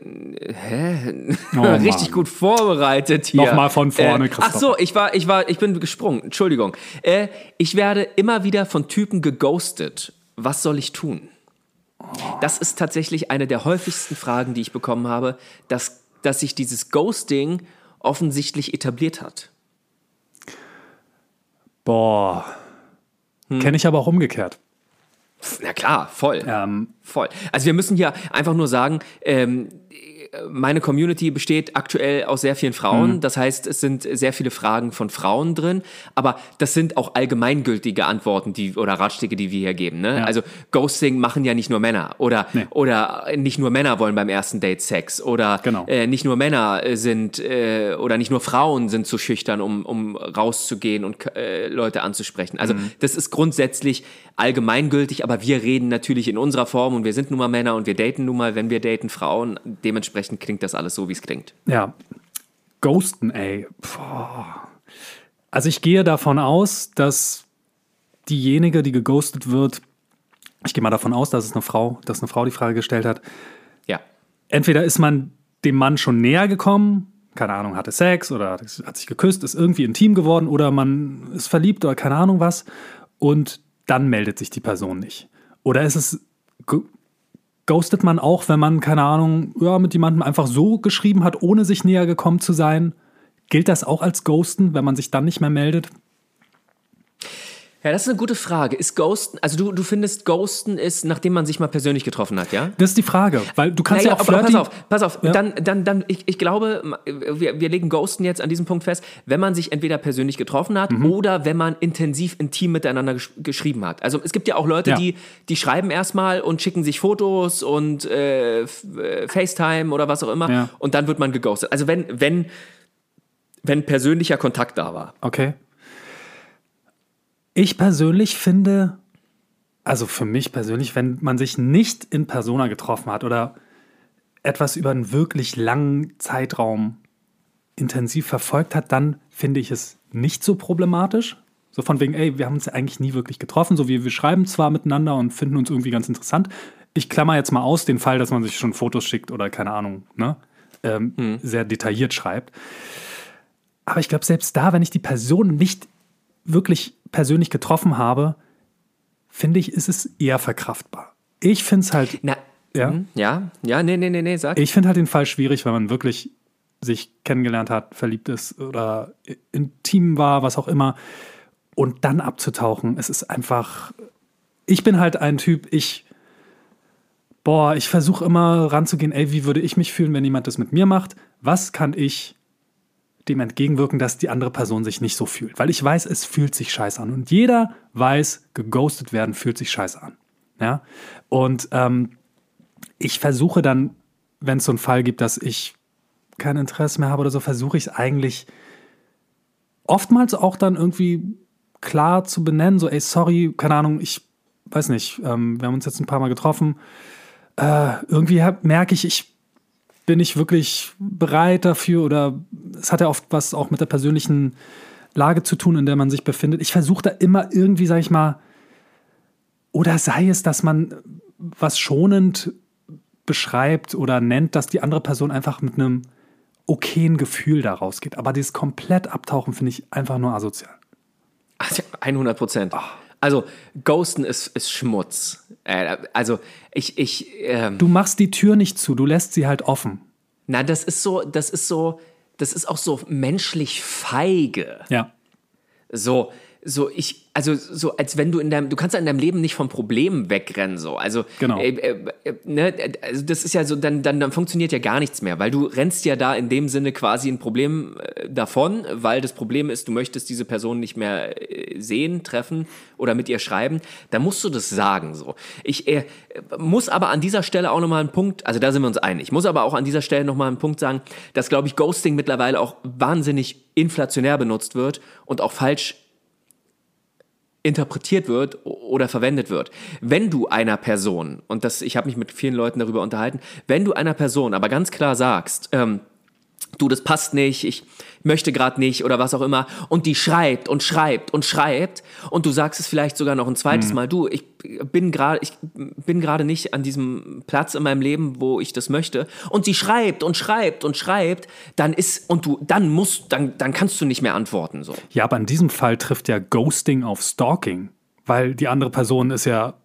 hä? Oh, [LAUGHS] richtig gut vorbereitet hier. Nochmal von vorne, äh, Ach so, ich war, ich war, ich bin gesprungen. Entschuldigung. Äh, ich werde immer wieder von Typen geghostet. Was soll ich tun? Das ist tatsächlich eine der häufigsten Fragen, die ich bekommen habe, dass, dass sich dieses Ghosting offensichtlich etabliert hat. Boah. Hm. Kenne ich aber auch umgekehrt. Na klar, voll. Ähm, Voll. Also wir müssen hier einfach nur sagen, ähm, meine Community besteht aktuell aus sehr vielen Frauen. Das heißt, es sind sehr viele Fragen von Frauen drin. Aber das sind auch allgemeingültige Antworten die, oder Ratschläge, die wir hier geben. Ne? Ja. Also Ghosting machen ja nicht nur Männer. Oder, Nee. oder nicht nur Männer wollen beim ersten Date Sex. Oder Genau. äh, nicht nur Männer äh, sind äh, oder nicht nur Frauen sind zu schüchtern, um, um rauszugehen und äh, Leute anzusprechen. Also Mhm. das ist grundsätzlich allgemeingültig, aber wir reden natürlich in unserer Form und wir sind nun mal Männer und wir daten nun mal, wenn wir daten, Frauen. Dementsprechend klingt das alles so, wie es klingt. Ja. Ghosten, ey. Boah. Also ich gehe davon aus, dass diejenige, die geghostet wird, ich gehe mal davon aus, dass es eine Frau, dass eine Frau die Frage gestellt hat. Ja. Entweder ist man dem Mann schon näher gekommen, keine Ahnung, hatte Sex oder hat, sich geküsst, ist irgendwie intim geworden oder man ist verliebt oder keine Ahnung was und dann meldet sich die Person nicht. Oder ist es ghostet man auch, wenn man, keine Ahnung, ja, mit jemandem einfach so geschrieben hat, ohne sich näher gekommen zu sein? Gilt das auch als Ghosten, wenn man sich dann nicht mehr meldet? Ja, das ist eine gute Frage. Ist Ghosten, also du, du findest Ghosten ist, nachdem man sich mal persönlich getroffen hat, ja? Das ist die Frage, weil du kannst naja, ja auch aber, Pass auf, pass auf. Ja. Dann, dann, dann, ich, ich glaube, wir, wir legen Ghosten jetzt an diesem Punkt fest, wenn man sich entweder persönlich getroffen hat mhm. oder wenn man intensiv intim miteinander gesch geschrieben hat. Also es gibt ja auch Leute, ja. die, die schreiben erstmal und schicken sich Fotos und äh, äh, FaceTime oder was auch immer ja. und dann wird man geghostet. Also wenn, wenn, wenn persönlicher Kontakt da war. Okay. Ich persönlich finde, also für mich persönlich, wenn man sich nicht in Persona getroffen hat oder etwas über einen wirklich langen Zeitraum intensiv verfolgt hat, dann finde ich es nicht so problematisch. So von wegen, ey, wir haben uns ja eigentlich nie wirklich getroffen, so wie wir schreiben zwar miteinander und finden uns irgendwie ganz interessant. Ich klammer jetzt mal aus den Fall, dass man sich schon Fotos schickt oder keine Ahnung, ne? Ähm, hm. sehr detailliert schreibt. Aber ich glaube, selbst da, wenn ich die Person nicht wirklich persönlich getroffen habe, finde ich, ist es eher verkraftbar. Ich finde es halt. Na, ja, mhm. ja, ja, nee, nee, nee, nee, sag. Ich finde halt den Fall schwierig, wenn man wirklich sich kennengelernt hat, verliebt ist oder intim war, was auch immer, und dann abzutauchen. Es ist einfach. Ich bin halt ein Typ, ich. Boah, ich versuche immer ranzugehen, ey, wie würde ich mich fühlen, wenn jemand das mit mir macht? Was kann ich dem entgegenwirken, dass die andere Person sich nicht so fühlt. Weil ich weiß, es fühlt sich scheiße an. Und jeder weiß, geghostet werden fühlt sich scheiße an. Ja? Und ähm, ich versuche dann, wenn es so einen Fall gibt, dass ich kein Interesse mehr habe oder so, versuche ich es eigentlich oftmals auch dann irgendwie klar zu benennen. So, ey, sorry, keine Ahnung, ich weiß nicht, ähm, wir haben uns jetzt ein paar Mal getroffen. Äh, irgendwie merke ich, ich bin ich wirklich bereit dafür oder es hat ja oft was auch mit der persönlichen Lage zu tun, in der man sich befindet. Ich versuche da immer irgendwie, sag ich mal, oder sei es, dass man was schonend beschreibt oder nennt, dass die andere Person einfach mit einem okayen Gefühl da rausgeht. Aber dieses komplett Abtauchen finde ich einfach nur asozial. 100 Prozent. Oh. Also, Ghosten ist, ist Schmutz. Äh, also, ich. ich ähm, du machst die Tür nicht zu, du lässt sie halt offen. Na, das ist so, das ist so, das ist auch so menschlich feige. Ja. So, so ich, also so als wenn du in deinem, du kannst ja in deinem Leben nicht vom Problem wegrennen, so. Also, genau. Äh, äh, ne, also das ist ja so, dann, dann, dann funktioniert ja gar nichts mehr, weil du rennst ja da in dem Sinne quasi ein Problem äh, davon, weil das Problem ist, du möchtest diese Person nicht mehr äh, sehen, treffen oder mit ihr schreiben. Da musst du das sagen, so. Ich äh, muss aber an dieser Stelle auch nochmal einen Punkt, also da sind wir uns einig, ich muss aber auch an dieser Stelle nochmal einen Punkt sagen, dass, glaube ich, Ghosting mittlerweile auch wahnsinnig inflationär benutzt wird und auch falsch interpretiert wird oder verwendet wird. Wenn du einer Person, und das, ich habe mich mit vielen Leuten darüber unterhalten, wenn du einer Person aber ganz klar sagst, ähm, du, das passt nicht, ich möchte gerade nicht oder was auch immer. Und die schreibt und schreibt und schreibt und du sagst es vielleicht sogar noch ein zweites mhm. Mal, du, ich bin gerade, ich bin gerade nicht an diesem Platz in meinem Leben, wo ich das möchte. Und sie schreibt und schreibt und schreibt, dann ist, und du, dann musst, dann, dann kannst du nicht mehr antworten, so. Ja, aber in diesem Fall trifft ja Ghosting auf Stalking, weil die andere Person ist ja,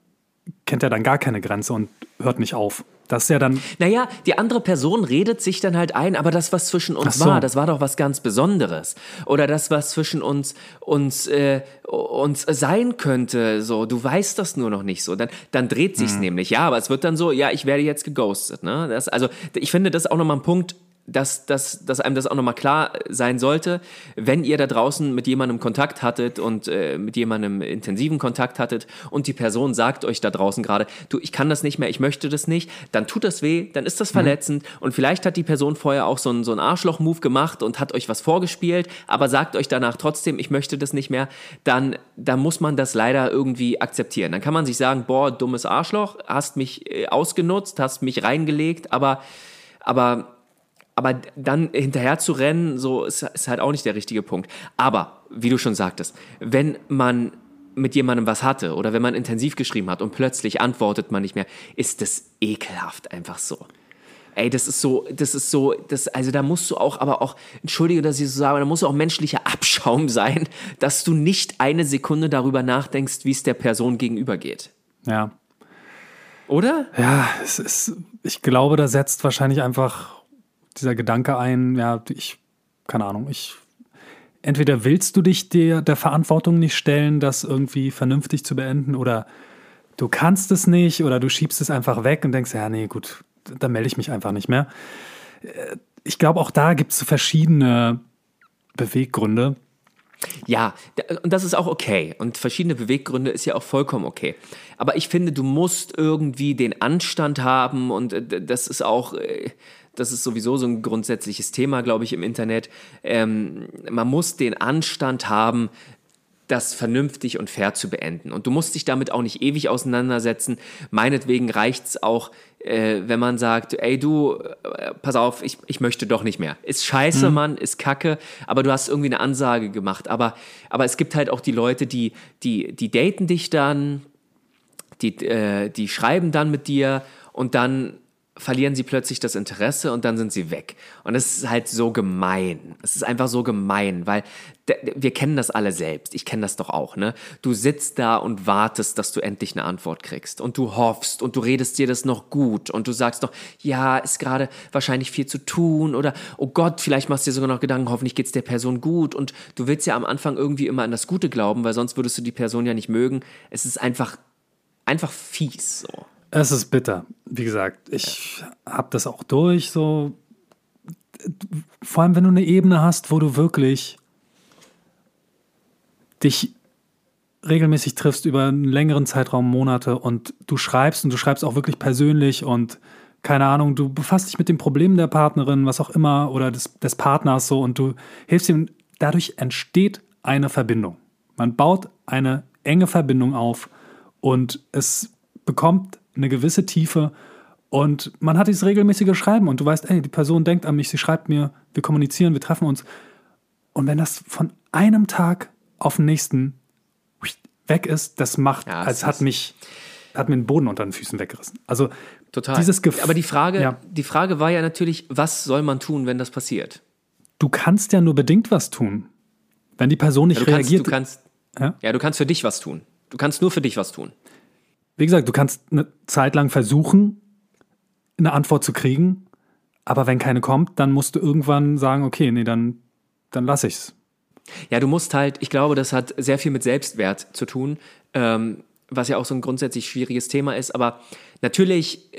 kennt ja dann gar keine Grenze und hört nicht auf. Das ist ja dann. Naja, die andere Person redet sich dann halt ein, aber das, was zwischen uns so. war, das war doch was ganz Besonderes. Oder das, was zwischen uns, uns, äh, uns sein könnte, so, du weißt das nur noch nicht so. Dann, dann dreht sich's mhm. nämlich. Ja, aber es wird dann so, ja, ich werde jetzt geghostet. Ne? Das, also, ich finde, das ist auch nochmal ein Punkt, dass, dass, dass einem das auch nochmal klar sein sollte, wenn ihr da draußen mit jemandem Kontakt hattet und äh, mit jemandem intensiven Kontakt hattet und die Person sagt euch da draußen gerade, du, ich kann das nicht mehr, ich möchte das nicht, dann tut das weh, dann ist das mhm. verletzend mhm. und vielleicht hat die Person vorher auch so einen, so einen Arschloch-Move gemacht und hat euch was vorgespielt, aber sagt euch danach trotzdem, ich möchte das nicht mehr, dann, dann muss man das leider irgendwie akzeptieren. Dann kann man sich sagen, boah, dummes Arschloch, hast mich äh, ausgenutzt, hast mich reingelegt, aber, aber aber dann hinterher zu rennen, so ist, ist halt auch nicht der richtige Punkt. Aber, wie du schon sagtest, wenn man mit jemandem was hatte oder wenn man intensiv geschrieben hat und plötzlich antwortet man nicht mehr, ist das ekelhaft einfach so. Ey, das ist so, das ist so, das, also da musst du auch, aber auch, entschuldige, dass ich so sage, da muss auch menschlicher [LAUGHS] Abschaum sein, dass du nicht eine Sekunde darüber nachdenkst, wie es der Person gegenüber geht. Ja. Oder? Ja, es ist, ich glaube, da setzt wahrscheinlich einfach dieser Gedanke ein, ja, ich, keine Ahnung, ich, entweder willst du dich der, der Verantwortung nicht stellen, das irgendwie vernünftig zu beenden, oder du kannst es nicht, oder du schiebst es einfach weg und denkst, ja, nee, gut, da melde ich mich einfach nicht mehr. Äh, ich glaube, auch da gibt es verschiedene Beweggründe. Ja, und das ist auch okay. Und verschiedene Beweggründe ist ja auch vollkommen okay. Aber ich finde, du musst irgendwie den Anstand haben und äh, das ist auch, äh, das ist sowieso so ein grundsätzliches Thema, glaube ich, im Internet. Ähm, man muss den Anstand haben, das vernünftig und fair zu beenden. Und du musst dich damit auch nicht ewig auseinandersetzen. Meinetwegen reicht es auch, äh, wenn man sagt, ey du, äh, pass auf, ich, ich möchte doch nicht mehr. Ist scheiße, mhm. Mann, ist kacke, aber du hast irgendwie eine Ansage gemacht. Aber, aber es gibt halt auch die Leute, die, die, die daten dich dann, die, äh, die schreiben dann mit dir und dann verlieren sie plötzlich das Interesse und dann sind sie weg. Und es ist halt so gemein. Es ist einfach so gemein, weil wir kennen das alle selbst. Ich kenne das doch auch, ne? Du sitzt da und wartest, dass du endlich eine Antwort kriegst und du hoffst und du redest dir das noch gut und du sagst doch, ja, ist gerade wahrscheinlich viel zu tun oder oh Gott, vielleicht machst du dir sogar noch Gedanken, hoffentlich geht's der Person gut und du willst ja am Anfang irgendwie immer an das Gute glauben, weil sonst würdest du die Person ja nicht mögen. Es ist einfach einfach fies so. Es ist bitter. Wie gesagt, ich habe das auch durch. So, vor allem, wenn du eine Ebene hast, wo du wirklich dich regelmäßig triffst über einen längeren Zeitraum, Monate und du schreibst und du schreibst auch wirklich persönlich und keine Ahnung, du befasst dich mit den Problemen der Partnerin, was auch immer, oder des, des Partners so und du hilfst ihm. Dadurch entsteht eine Verbindung. Man baut eine enge Verbindung auf und es bekommt eine gewisse Tiefe und man hat dieses regelmäßige Schreiben und du weißt, ey, die Person denkt an mich, sie schreibt mir, wir kommunizieren, wir treffen uns. Und wenn das von einem Tag auf den nächsten weg ist, das macht, ja, als hat mich, hat mir den Boden unter den Füßen weggerissen. Also total. Dieses Gefühl. Aber die Frage, ja. die Frage war ja natürlich, was soll man tun, wenn das passiert? Du kannst ja nur bedingt was tun. Wenn die Person nicht ja, du reagiert. Kannst, du kannst, ja? ja, du kannst für dich was tun. Du kannst nur für dich was tun wie gesagt, du kannst eine Zeit lang versuchen, eine Antwort zu kriegen, aber wenn keine kommt, dann musst du irgendwann sagen, okay, nee, dann, dann lass ich's. Ja, du musst halt, ich glaube, das hat sehr viel mit Selbstwert zu tun, ähm, was ja auch so ein grundsätzlich schwieriges Thema ist, aber natürlich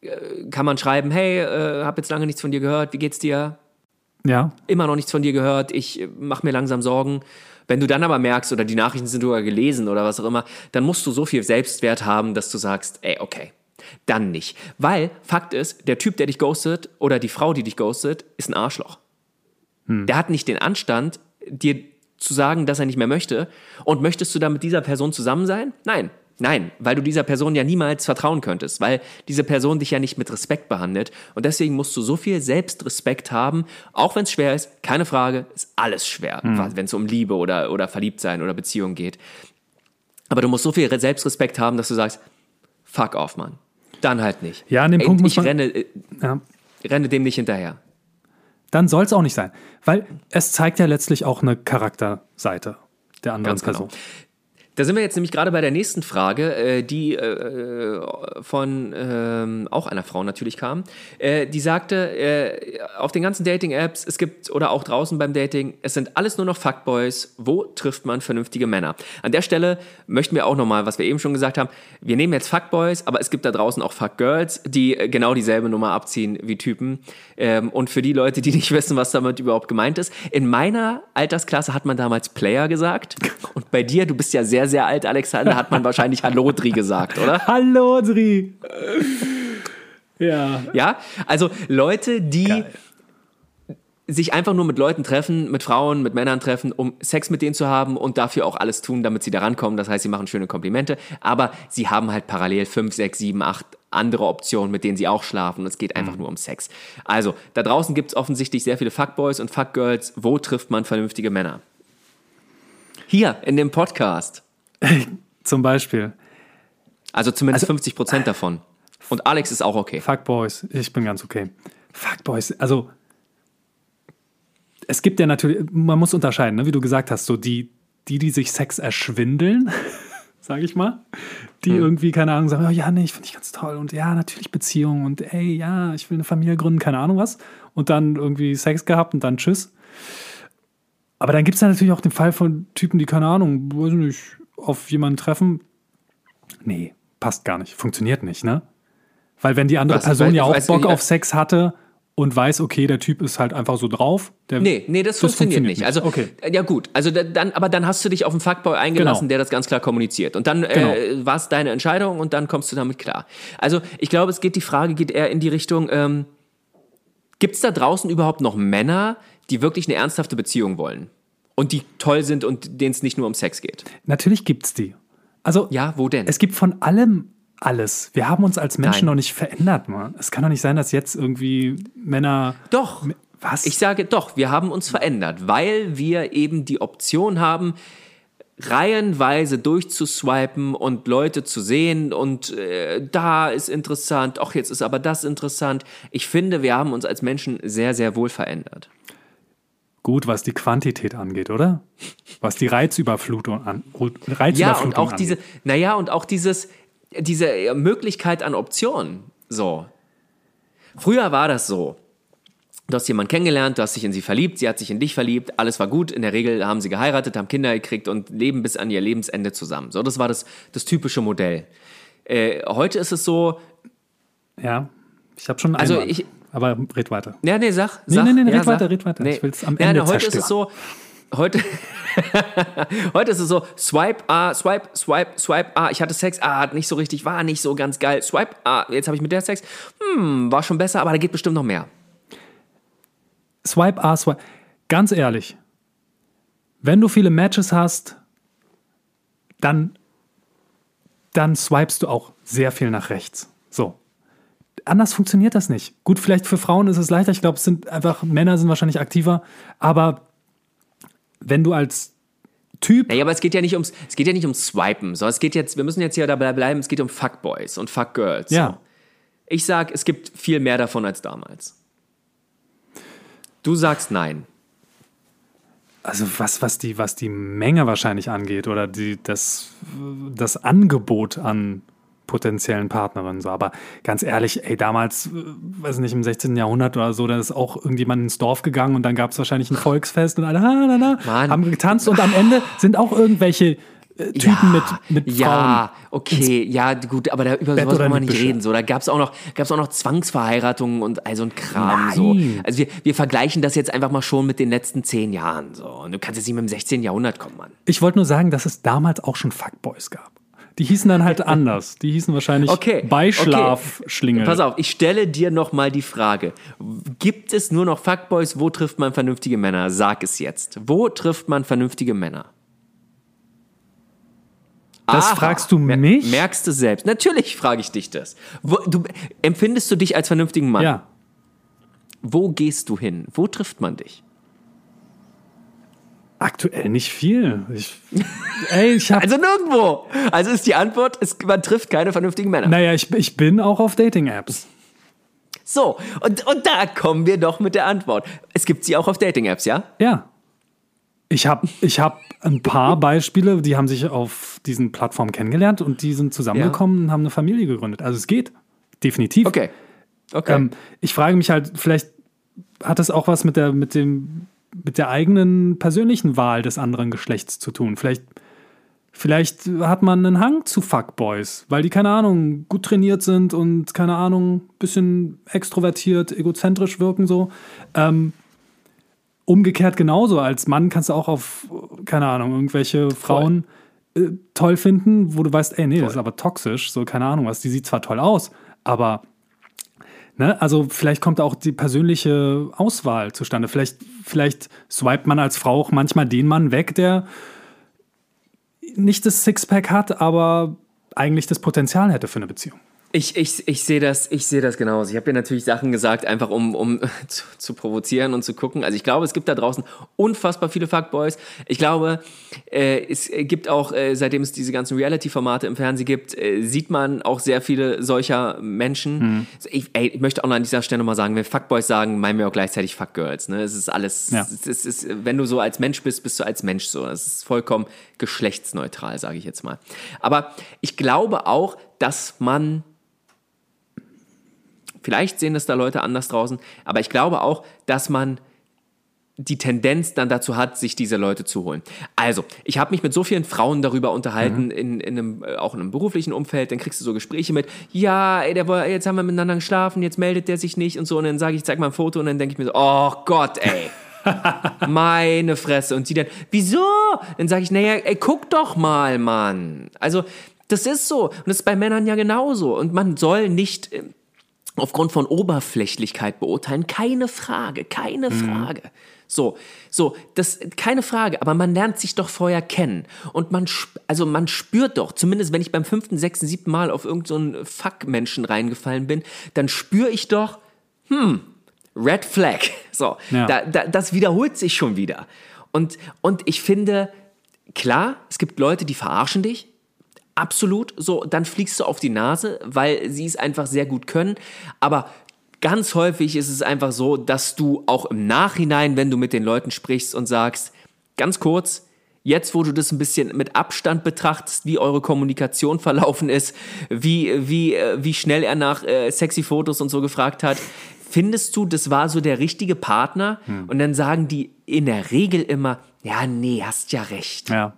äh, kann man schreiben, hey, äh, hab jetzt lange nichts von dir gehört, wie geht's dir? Ja. Immer noch nichts von dir gehört, ich äh, mach mir langsam Sorgen. Wenn du dann aber merkst, oder die Nachrichten sind sogar gelesen oder was auch immer, dann musst du so viel Selbstwert haben, dass du sagst, ey, okay, dann nicht. Weil Fakt ist, der Typ, der dich ghostet oder die Frau, die dich ghostet, ist ein Arschloch. Hm. Der hat nicht den Anstand, dir zu sagen, dass er nicht mehr möchte. Und möchtest du dann mit dieser Person zusammen sein? Nein. Nein, weil du dieser Person ja niemals vertrauen könntest, weil diese Person dich ja nicht mit Respekt behandelt. Und deswegen musst du so viel Selbstrespekt haben, auch wenn es schwer ist, keine Frage, ist alles schwer, mhm. wenn es um Liebe oder, oder Verliebtsein oder Beziehung geht. Aber du musst so viel Selbstrespekt haben, dass du sagst, fuck off, Mann. Dann halt nicht. Ja, an dem Ey, Punkt muss ich man, renne, äh, ja. renne dem nicht hinterher. Dann soll es auch nicht sein, weil es zeigt ja letztlich auch eine Charakterseite der anderen Ganz genau. Da sind wir jetzt nämlich gerade bei der nächsten Frage, äh, die äh, von ähm, auch einer Frau natürlich kam. Äh, die sagte, äh, auf den ganzen Dating-Apps, es gibt, oder auch draußen beim Dating, es sind alles nur noch Fuckboys. Wo trifft man vernünftige Männer? An der Stelle möchten wir auch nochmal, was wir eben schon gesagt haben, wir nehmen jetzt Fuckboys, aber es gibt da draußen auch Fuckgirls, die genau dieselbe Nummer abziehen wie Typen. Ähm, und für die Leute, die nicht wissen, was damit überhaupt gemeint ist, in meiner Altersklasse hat man damals Player gesagt. Und bei dir, du bist ja sehr sehr, alt, Alexander, hat man wahrscheinlich Hallodri gesagt, oder? [LAUGHS] Hallodri! Ja. Ja, also Leute, die Geil. sich einfach nur mit Leuten treffen, mit Frauen, mit Männern treffen, um Sex mit denen zu haben und dafür auch alles tun, damit sie da rankommen. Das heißt, sie machen schöne Komplimente, aber sie haben halt parallel fünf, sechs, sieben, acht andere Optionen, mit denen sie auch schlafen. es geht einfach mhm. nur um Sex. Also, da draußen gibt es offensichtlich sehr viele Fuckboys und Fuckgirls. Wo trifft man vernünftige Männer? Hier in dem Podcast. [LAUGHS] Zum Beispiel. Also zumindest also, 50 Prozent davon. Und Alex ist auch okay. Fuckboys, ich bin ganz okay. Fuckboys, also es gibt ja natürlich, man muss unterscheiden, ne, wie du gesagt hast, so die, die, die sich Sex erschwindeln, sage ich mal, die Hm. irgendwie, keine Ahnung, sagen, oh, ja, nee, ich finde dich ganz toll und ja, natürlich Beziehung und ey, ja, ich will eine Familie gründen, keine Ahnung was. Und dann irgendwie Sex gehabt und dann tschüss. Aber dann gibt es natürlich auch den Fall von Typen, die, keine Ahnung, weiß nicht, auf jemanden treffen. Nee, passt gar nicht, funktioniert nicht, ne? Weil wenn die andere Was? Person Weil- ja auch Bock ich- auf Sex hatte und weiß, okay, der Typ ist halt einfach so drauf. Der, Nee, nee, das, funktioniert, nicht. Also, okay. äh, ja gut, also da- dann, aber dann hast du dich auf einen Fuckboy eingelassen, Genau. der das ganz klar kommuniziert. Und dann Genau. äh, war es deine Entscheidung und dann kommst du damit klar. Also ich glaube, es geht, die Frage geht eher in die Richtung, ähm, gibt es da draußen überhaupt noch Männer, die wirklich eine ernsthafte Beziehung wollen? Und die toll sind und denen es nicht nur um Sex geht? Natürlich gibt's die. Also, Ja, wo denn? es gibt von allem alles. Wir haben uns als Menschen Nein. noch nicht verändert, Mann. Es kann doch nicht sein, dass jetzt irgendwie Männer. Doch. Was? Ich sage doch, wir haben uns verändert, weil wir eben die Option haben, reihenweise durchzuswipen und Leute zu sehen und äh, da ist interessant, ach jetzt ist aber das interessant. Ich finde, wir haben uns als Menschen sehr, sehr wohl verändert. Gut, was die Quantität angeht, oder? Was die Reizüberflutung an. Reizüberflutung Ja, und auch angeht. diese, naja, und auch dieses, diese Möglichkeit an Optionen. So. Früher war das so. Du hast jemanden kennengelernt, du hast dich in sie verliebt, sie hat sich in dich verliebt, alles war gut. In der Regel haben sie geheiratet, haben Kinder gekriegt und leben bis an ihr Lebensende zusammen. So, das war das, das typische Modell. Äh, heute ist es so, Ja, ich habe schon einen Also Einwand. ich- Aber red weiter. ja, nee, sag. Nee, sag nee, nee, ja, red sag. weiter, red weiter. Ich will's am ja, Ende nee, heute ist es so, heute, [LAUGHS] heute ist es so, swipe, ah, swipe, swipe, swipe, ah, ich hatte Sex, ah, nicht so richtig, war nicht so ganz geil, swipe, ah, jetzt habe ich mit der Sex, hm, war schon besser, aber da geht bestimmt noch mehr. Swipe A, Swipe. Ganz ehrlich, wenn du viele Matches hast, dann, dann swipest du auch sehr viel nach rechts. So. Anders funktioniert das nicht. Gut, vielleicht für Frauen ist es leichter. Ich glaube, es sind einfach, Männer sind wahrscheinlich aktiver. Aber wenn du als Typ, Naja, aber es geht ja nicht ums, es geht ja nicht ums Swipen, sondern es geht jetzt, wir müssen jetzt hier dabei bleiben, es geht um Fuckboys und Fuckgirls. Ja. So. Ich sag, es gibt viel mehr davon als damals. Du sagst nein. also was, was, die, was die Menge wahrscheinlich angeht oder die, das, das Angebot an potenziellen Partnerinnen. So. Aber ganz ehrlich, ey, damals, äh, weiß nicht, im 16. Jahrhundert oder so, da ist auch irgendjemand ins Dorf gegangen und dann gab es wahrscheinlich ein Volksfest und alle na, na, Mann. haben getanzt und am Ende sind auch irgendwelche äh, Typen mit, mit Frauen. Ja, okay, ja, gut, aber da, über Bett sowas wollen wir nicht Büsche. reden. So, da gab es auch, noch- gab's auch noch Zwangsverheiratungen und all so ein Kram. So. Nein. Also wir, wir vergleichen das jetzt einfach mal schon mit den letzten zehn Jahren. So. Und du kannst jetzt nicht mit dem 16. Jahrhundert kommen, Mann. Ich wollte nur sagen, dass es damals auch schon Fuckboys gab. Die hießen dann halt anders. Die hießen wahrscheinlich Okay. Beischlafschlingel. Pass auf, ich stelle dir noch mal die Frage. Gibt es nur noch Fuckboys? Wo trifft man vernünftige Männer? Sag es jetzt. Wo trifft man vernünftige Männer? Das Aha. fragst du mich? Merkst du selbst. Natürlich frage ich dich das. Wo, du, empfindest du dich als vernünftigen Mann? Ja. Wo gehst du hin? Wo trifft man dich? Aktuell nicht viel. Ich, ey, ich hab, [LAUGHS] Also nirgendwo. Also ist die Antwort, es, man trifft keine vernünftigen Männer. naja, ich, ich bin auch auf Dating-Apps. So, und, und da kommen wir doch mit der Antwort. Es gibt sie auch auf Dating-Apps, ja? Ja. Ich habe ich hab ein paar Beispiele, die haben sich auf diesen Plattformen kennengelernt und die sind zusammengekommen und haben eine Familie gegründet. Also es geht. Definitiv. Okay. Okay. Ähm, ich frage mich halt, vielleicht hat es auch was mit der, mit dem, mit der eigenen persönlichen Wahl des anderen Geschlechts zu tun. Vielleicht, vielleicht hat man einen Hang zu Fuckboys, weil die, keine Ahnung, gut trainiert sind und, keine Ahnung, bisschen extrovertiert, egozentrisch wirken so. Ähm, umgekehrt genauso. Als Mann kannst du auch auf, keine Ahnung, irgendwelche Frauen äh, toll finden, wo du weißt, ey, nee, das ist aber toxisch, so, keine Ahnung was. Die sieht zwar toll aus, aber Ne? Also vielleicht kommt auch die persönliche Auswahl zustande. Vielleicht, vielleicht swipet man als Frau auch manchmal den Mann weg, der nicht das Sixpack hat, aber eigentlich das Potenzial hätte für eine Beziehung. Ich, ich, ich sehe das, ich sehe das genauso. Ich habe hier natürlich Sachen gesagt, einfach um, um [LAUGHS] zu, zu, provozieren und zu gucken. Also ich glaube, es gibt da draußen unfassbar viele Fuckboys. Ich glaube, äh, es gibt auch, äh, seitdem es diese ganzen Reality-Formate im Fernsehen gibt, äh, sieht man auch sehr viele solcher Menschen. Mhm. Ich, ey, ich möchte auch noch an dieser Stelle nochmal sagen, wenn Fuckboys sagen, meinen wir auch gleichzeitig Fuckgirls. Ne? Es ist alles, ja. es ist, wenn du so als Mensch bist, bist du als Mensch so. Es ist vollkommen geschlechtsneutral, sage ich jetzt mal. Aber ich glaube auch, dass man Vielleicht sehen es da Leute anders draußen, aber ich glaube auch, dass man die Tendenz dann dazu hat, sich diese Leute zu holen. Also, ich habe mich mit so vielen Frauen darüber unterhalten, mhm. in, in einem, äh, auch in einem beruflichen Umfeld, dann kriegst du so Gespräche mit, ja, ey, der, jetzt haben wir miteinander geschlafen, jetzt meldet der sich nicht und so, und dann sage ich, zeig mal ein Foto und dann denke ich mir so, oh Gott, ey. [LAUGHS] Meine Fresse. Und sie dann, wieso? Dann sage ich, naja, ey, guck doch mal, Mann. Also, das ist so. Und das ist bei Männern ja genauso. Und man soll nicht äh, aufgrund von Oberflächlichkeit beurteilen. Keine Frage, keine mhm. Frage. So, so, das, keine Frage, aber man lernt sich doch vorher kennen. Und man, also man spürt doch, zumindest wenn ich beim fünften, sechsten, siebten Mal auf irgendeinen so Fuck-Menschen reingefallen bin, dann spüre ich doch, hm, Red Flag. [LAUGHS] So, ja. da, da, das wiederholt sich schon wieder. Und, und ich finde, klar, es gibt Leute, die verarschen dich, absolut. So, dann fliegst du auf die Nase, weil sie es einfach sehr gut können. Aber ganz häufig ist es einfach so, dass du auch im Nachhinein, wenn du mit den Leuten sprichst und sagst, ganz kurz, jetzt wo du das ein bisschen mit Abstand betrachtest, wie eure Kommunikation verlaufen ist, wie, wie, äh, wie schnell er nach äh, sexy Fotos und so gefragt hat, findest du, das war so der richtige Partner? Hm. Und dann sagen die in der Regel immer, ja, nee, hast ja recht. Ja.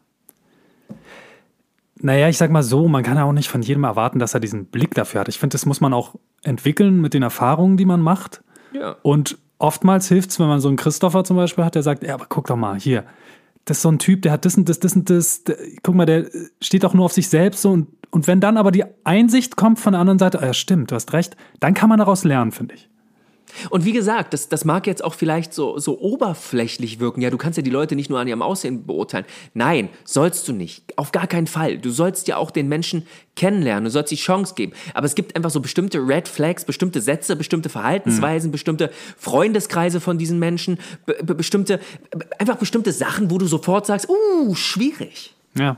Naja, ich sag mal so, man kann ja auch nicht von jedem erwarten, dass er diesen Blick dafür hat. Ich finde, das muss man auch entwickeln mit den Erfahrungen, die man macht. Ja. Und oftmals hilft es, wenn man so einen Christopher zum Beispiel hat, der sagt, ja, aber guck doch mal, hier, das ist so ein Typ, der hat das und das, das und das, der, guck mal, der steht auch nur auf sich selbst so und, und wenn dann aber die Einsicht kommt von der anderen Seite, oh ja, stimmt, du hast recht, dann kann man daraus lernen, finde ich. Und wie gesagt, das, das mag jetzt auch vielleicht so, so oberflächlich wirken. Ja, du kannst ja die Leute nicht nur an ihrem Aussehen beurteilen. Nein, sollst du nicht. Auf gar keinen Fall. Du sollst ja auch den Menschen kennenlernen. Du sollst die Chance geben. Aber es gibt einfach so bestimmte Red Flags, bestimmte Sätze, bestimmte Verhaltensweisen, mhm. bestimmte Freundeskreise von diesen Menschen, be bestimmte, einfach bestimmte Sachen, wo du sofort sagst, uh, schwierig. Ja.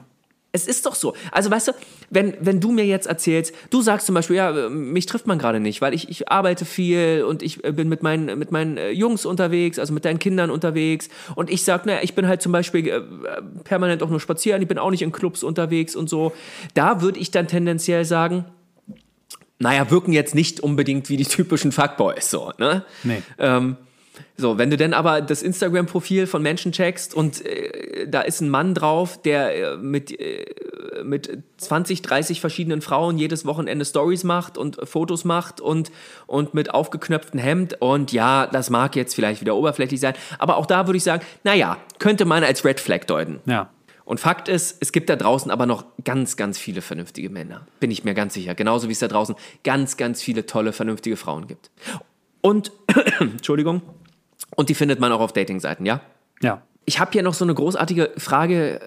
Es ist doch so. Also weißt du, wenn, wenn du mir jetzt erzählst, du sagst zum Beispiel, ja, mich trifft man gerade nicht, weil ich, ich arbeite viel und ich äh, bin mit meinen, mit meinen äh, Jungs unterwegs, also mit deinen Kindern unterwegs und ich sag, naja, ich bin halt zum Beispiel äh, permanent auch nur spazieren, ich bin auch nicht in Clubs unterwegs und so. Da würde ich dann tendenziell sagen, naja, wirken jetzt nicht unbedingt wie die typischen Fuckboys, so, ne? Nee. Ähm, so, wenn du denn aber das Instagram-Profil von Menschen checkst und äh, da ist ein Mann drauf, der äh, mit, äh, mit 20, 30 verschiedenen Frauen jedes Wochenende Stories macht und Fotos macht und, und mit aufgeknöpftem Hemd und ja, das mag jetzt vielleicht wieder oberflächlich sein, aber auch da würde ich sagen, naja, könnte man als Red Flag deuten. Ja. Und Fakt ist, es gibt da draußen aber noch ganz, ganz viele vernünftige Männer. Bin ich mir ganz sicher. Genauso wie es da draußen ganz, ganz viele tolle, vernünftige Frauen gibt. Und, [COUGHS] Entschuldigung, und die findet man auch auf Datingseiten, ja? Ja. Ich habe hier noch so eine großartige Frage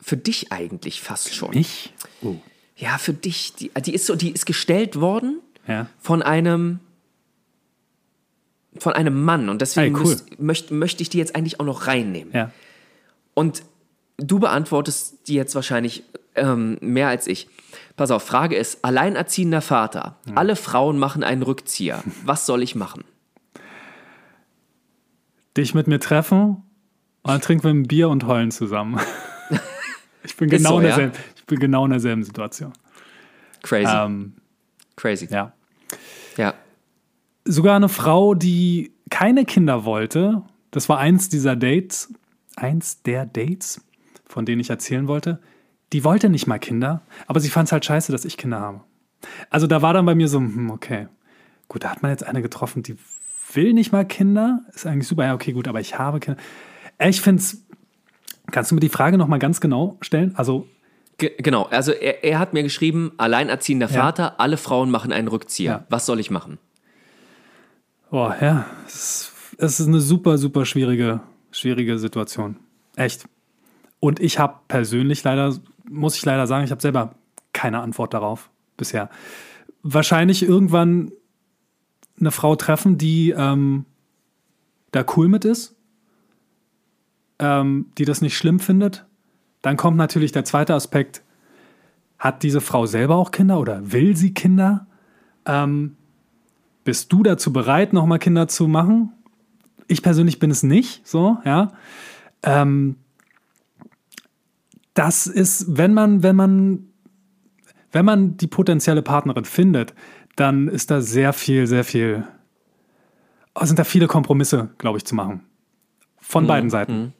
für dich eigentlich fast schon. Ich? Oh. Ja, für dich. Die, die, ist so, die ist gestellt worden ja. von einem von einem Mann und deswegen hey, cool. möchte möcht ich die jetzt eigentlich auch noch reinnehmen. Ja. Und du beantwortest die jetzt wahrscheinlich ähm, mehr als ich. Pass auf, Frage ist, alleinerziehender Vater, ja. alle Frauen machen einen Rückzieher. Was soll ich machen? Dich mit mir treffen und dann trinken wir ein Bier und heulen zusammen. [LAUGHS] ich, bin genau so, in derselben, ja? ich bin genau in derselben Situation. Crazy. Ähm, Crazy. Ja. Ja. Sogar eine Frau, die keine Kinder wollte, das war eins dieser Dates, eins der Dates, von denen ich erzählen wollte, die wollte nicht mal Kinder, aber sie fand es halt scheiße, dass ich Kinder habe. Also da war dann bei mir so, hm, okay, gut, da hat man jetzt eine getroffen, die will nicht mal Kinder. Ist eigentlich super. Ja, okay, gut, aber ich habe Kinder. Äh, ich finde es. Kannst du mir die Frage nochmal ganz genau stellen? Also. Ge genau, also er, er, hat mir geschrieben, alleinerziehender Vater, ja. alle Frauen machen einen Rückzieher. Ja. Was soll ich machen? Boah, ja, es ist, es ist eine super, super schwierige, schwierige Situation. Echt. Und ich habe persönlich leider, muss ich leider sagen, ich habe selber keine Antwort darauf bisher. wahrscheinlich irgendwann eine Frau treffen, die ähm, da cool mit ist, ähm, die das nicht schlimm findet. Dann kommt natürlich der zweite Aspekt. Hat diese Frau selber auch Kinder oder will sie Kinder? Ähm, bist du dazu bereit, nochmal Kinder zu machen? Ich persönlich bin es nicht, so, ja. Ähm, das ist, wenn man, wenn man, wenn man die potenzielle Partnerin findet, dann ist da sehr viel, sehr viel, oh, sind da viele Kompromisse, glaube ich, zu machen. Von Mhm, beiden Seiten. mhm.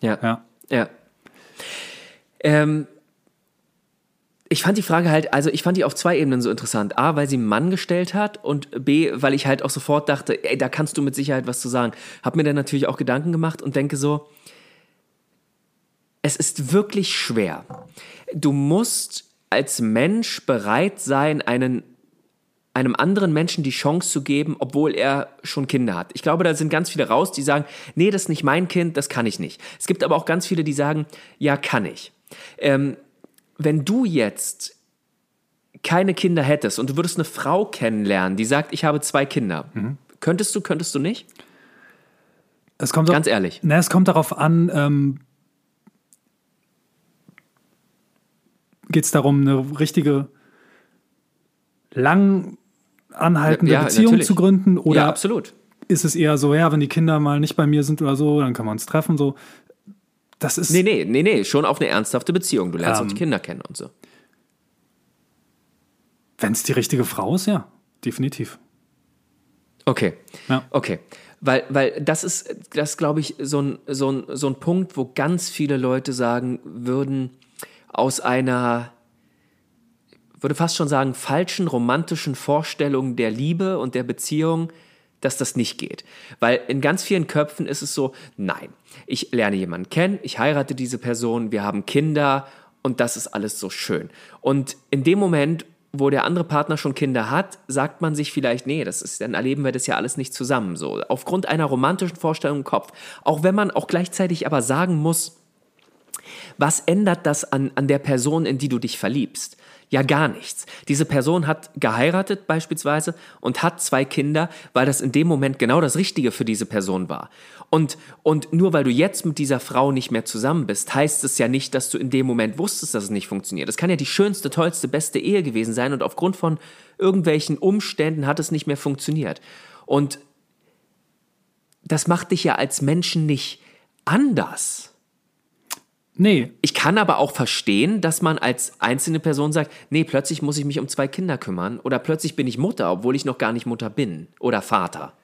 Ja. Ja. Ja. Ähm, ich fand die Frage halt, also ich fand die auf zwei Ebenen so interessant. A, weil sie einen Mann gestellt hat und B, weil ich halt auch sofort dachte, ey, da kannst du mit Sicherheit was zu sagen. Hab mir dann natürlich auch Gedanken gemacht und denke so, es ist wirklich schwer. Du musst als Mensch bereit sein, einen einem anderen Menschen die Chance zu geben, obwohl er schon Kinder hat. Ich glaube, da sind ganz viele raus, die sagen, nee, das ist nicht mein Kind, das kann ich nicht. Es gibt aber auch ganz viele, die sagen, ja, kann ich. Ähm, wenn du jetzt keine Kinder hättest und du würdest eine Frau kennenlernen, die sagt, ich habe zwei Kinder, könntest du, könntest du nicht? Es kommt Ganz ehrlich. Na, es kommt darauf an, ähm, geht es darum, eine richtige lang anhaltende Ja, Beziehung natürlich. zu gründen? Oder ja, absolut. ist es eher so, ja, wenn die Kinder mal nicht bei mir sind oder so, dann können wir uns treffen, so. Das ist, Nee, nee, nee, nee, schon auf eine ernsthafte Beziehung. Du lernst Ähm. auch die Kinder kennen und so. wenn es die richtige Frau ist, ja, definitiv. Okay. Ja. Okay. Weil, weil das ist, das glaube ich, so ein, so, ein, so ein Punkt, wo ganz viele Leute sagen würden, aus einer, würde fast schon sagen, falschen romantischen Vorstellung der Liebe und der Beziehung, dass das nicht geht. Weil in ganz vielen Köpfen ist es so, nein, ich lerne jemanden kennen, ich heirate diese Person, wir haben Kinder und das ist alles so schön. Und in dem Moment, wo der andere Partner schon Kinder hat, sagt man sich vielleicht, nee, das ist, dann erleben wir das ja alles nicht zusammen. So, aufgrund einer romantischen Vorstellung im Kopf. Auch wenn man auch gleichzeitig aber sagen muss, was ändert das an, an der Person, in die du dich verliebst? Ja, gar nichts. Diese Person hat geheiratet beispielsweise und hat zwei Kinder, weil das in dem Moment genau das Richtige für diese Person war. Und, und nur weil du jetzt mit dieser Frau nicht mehr zusammen bist, heißt es ja nicht, dass du in dem Moment wusstest, dass es nicht funktioniert. Das kann ja die schönste, tollste, beste Ehe gewesen sein und aufgrund von irgendwelchen Umständen hat es nicht mehr funktioniert. Und das macht dich ja als Menschen nicht anders. Nee, Ich kann aber auch verstehen, dass man als einzelne Person sagt, nee, plötzlich muss ich mich um zwei Kinder kümmern oder plötzlich bin ich Mutter, obwohl ich noch gar nicht Mutter bin oder Vater.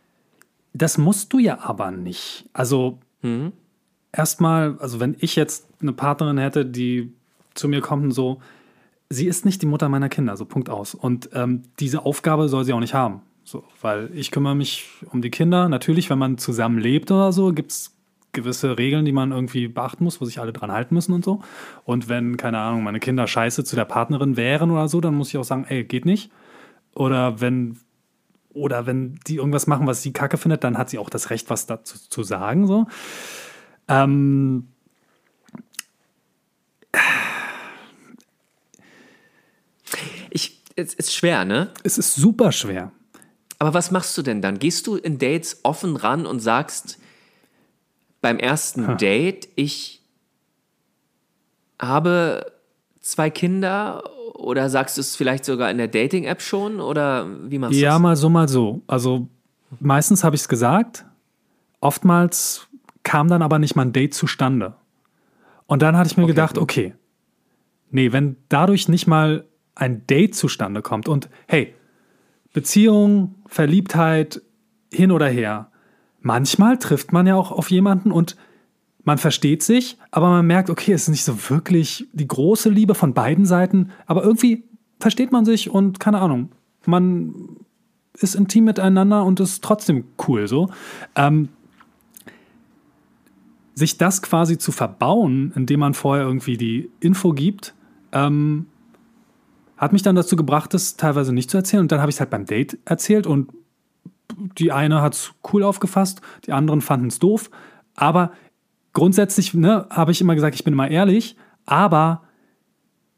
das musst du ja aber nicht. Also, erstmal, also wenn ich jetzt eine Partnerin hätte, die zu mir kommt und so, sie ist nicht die Mutter meiner Kinder, so Punkt aus. Und ähm, diese Aufgabe soll sie auch nicht haben. So, weil ich kümmere mich um die Kinder. Natürlich, wenn man zusammen lebt oder so, gibt es gewisse Regeln, die man irgendwie beachten muss, wo sich alle dran halten müssen und so. Und wenn, keine Ahnung, meine Kinder scheiße zu der Partnerin wären oder so, dann muss ich auch sagen, ey, geht nicht. Oder wenn, oder wenn die irgendwas machen, was sie kacke findet, dann hat sie auch das Recht, was dazu zu sagen. So. Ähm, Ich, es ist schwer, ne? es ist super schwer. Aber was machst du denn dann? Gehst du in Dates offen ran und sagst beim ersten Date, ich habe zwei Kinder oder sagst du es vielleicht sogar in der Dating-App schon oder wie machst du Ja, das? mal so, mal so. Also meistens habe ich es gesagt. Oftmals kam dann aber nicht mal ein Date zustande. Und dann hatte ich mir Okay, gedacht, gut. okay, nee, wenn dadurch nicht mal ein Date zustande kommt und hey, Beziehung, Verliebtheit, hin oder her, manchmal trifft man ja auch auf jemanden und man versteht sich, aber man merkt, okay, es ist nicht so wirklich die große Liebe von beiden Seiten, aber irgendwie versteht man sich und keine Ahnung, man ist intim miteinander und ist trotzdem cool so. Ähm, sich das quasi zu verbauen, indem man vorher irgendwie die Info gibt, ähm, hat mich dann dazu gebracht, das teilweise nicht zu erzählen. Und dann habe ich es halt beim Date erzählt und die eine hat es cool aufgefasst, die anderen fanden es doof. Aber grundsätzlich ne, habe ich immer gesagt, ich bin immer ehrlich, aber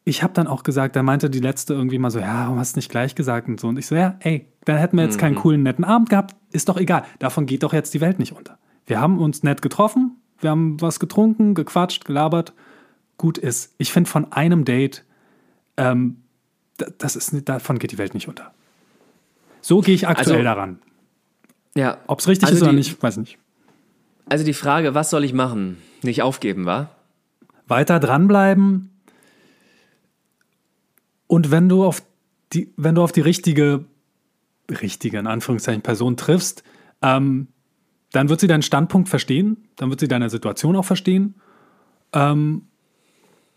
ich habe dann auch gesagt, da meinte die letzte irgendwie mal so, ja, warum hast du nicht gleich gesagt und so. Und ich so, ja, ey, dann hätten wir jetzt keinen coolen, netten Abend gehabt. Ist doch egal. Davon geht doch jetzt die Welt nicht unter. Wir haben uns nett getroffen, wir haben was getrunken, gequatscht, gelabert. Gut ist. Ich finde, von einem Date, ähm, da- das ist, nicht- davon geht die Welt nicht unter. So gehe ich aktuell Also- daran. Ja. Ob es richtig Also ist oder die- nicht, weiß nicht. Also die Frage, was soll ich machen? Nicht aufgeben, wa? weiter dranbleiben. Und wenn du auf die, wenn du auf die richtige, richtige, in Anführungszeichen, Person triffst, ähm, dann wird sie deinen Standpunkt verstehen, dann wird sie deine Situation auch verstehen ähm,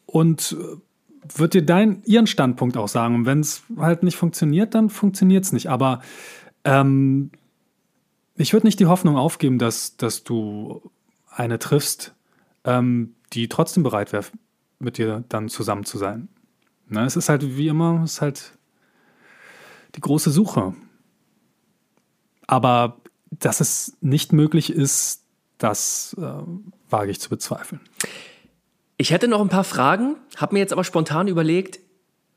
und äh, wird dir dein, ihren Standpunkt auch sagen. Und wenn es halt nicht funktioniert, dann funktioniert es nicht. Aber ähm, ich würde nicht die Hoffnung aufgeben, dass, dass du eine triffst, ähm, die trotzdem bereit wäre, mit dir dann zusammen zu sein. Na, es ist halt wie immer, es ist halt die große Suche. Aber dass es nicht möglich ist, das äh, wage ich zu bezweifeln. Ich hätte noch ein paar Fragen, habe mir jetzt aber spontan überlegt,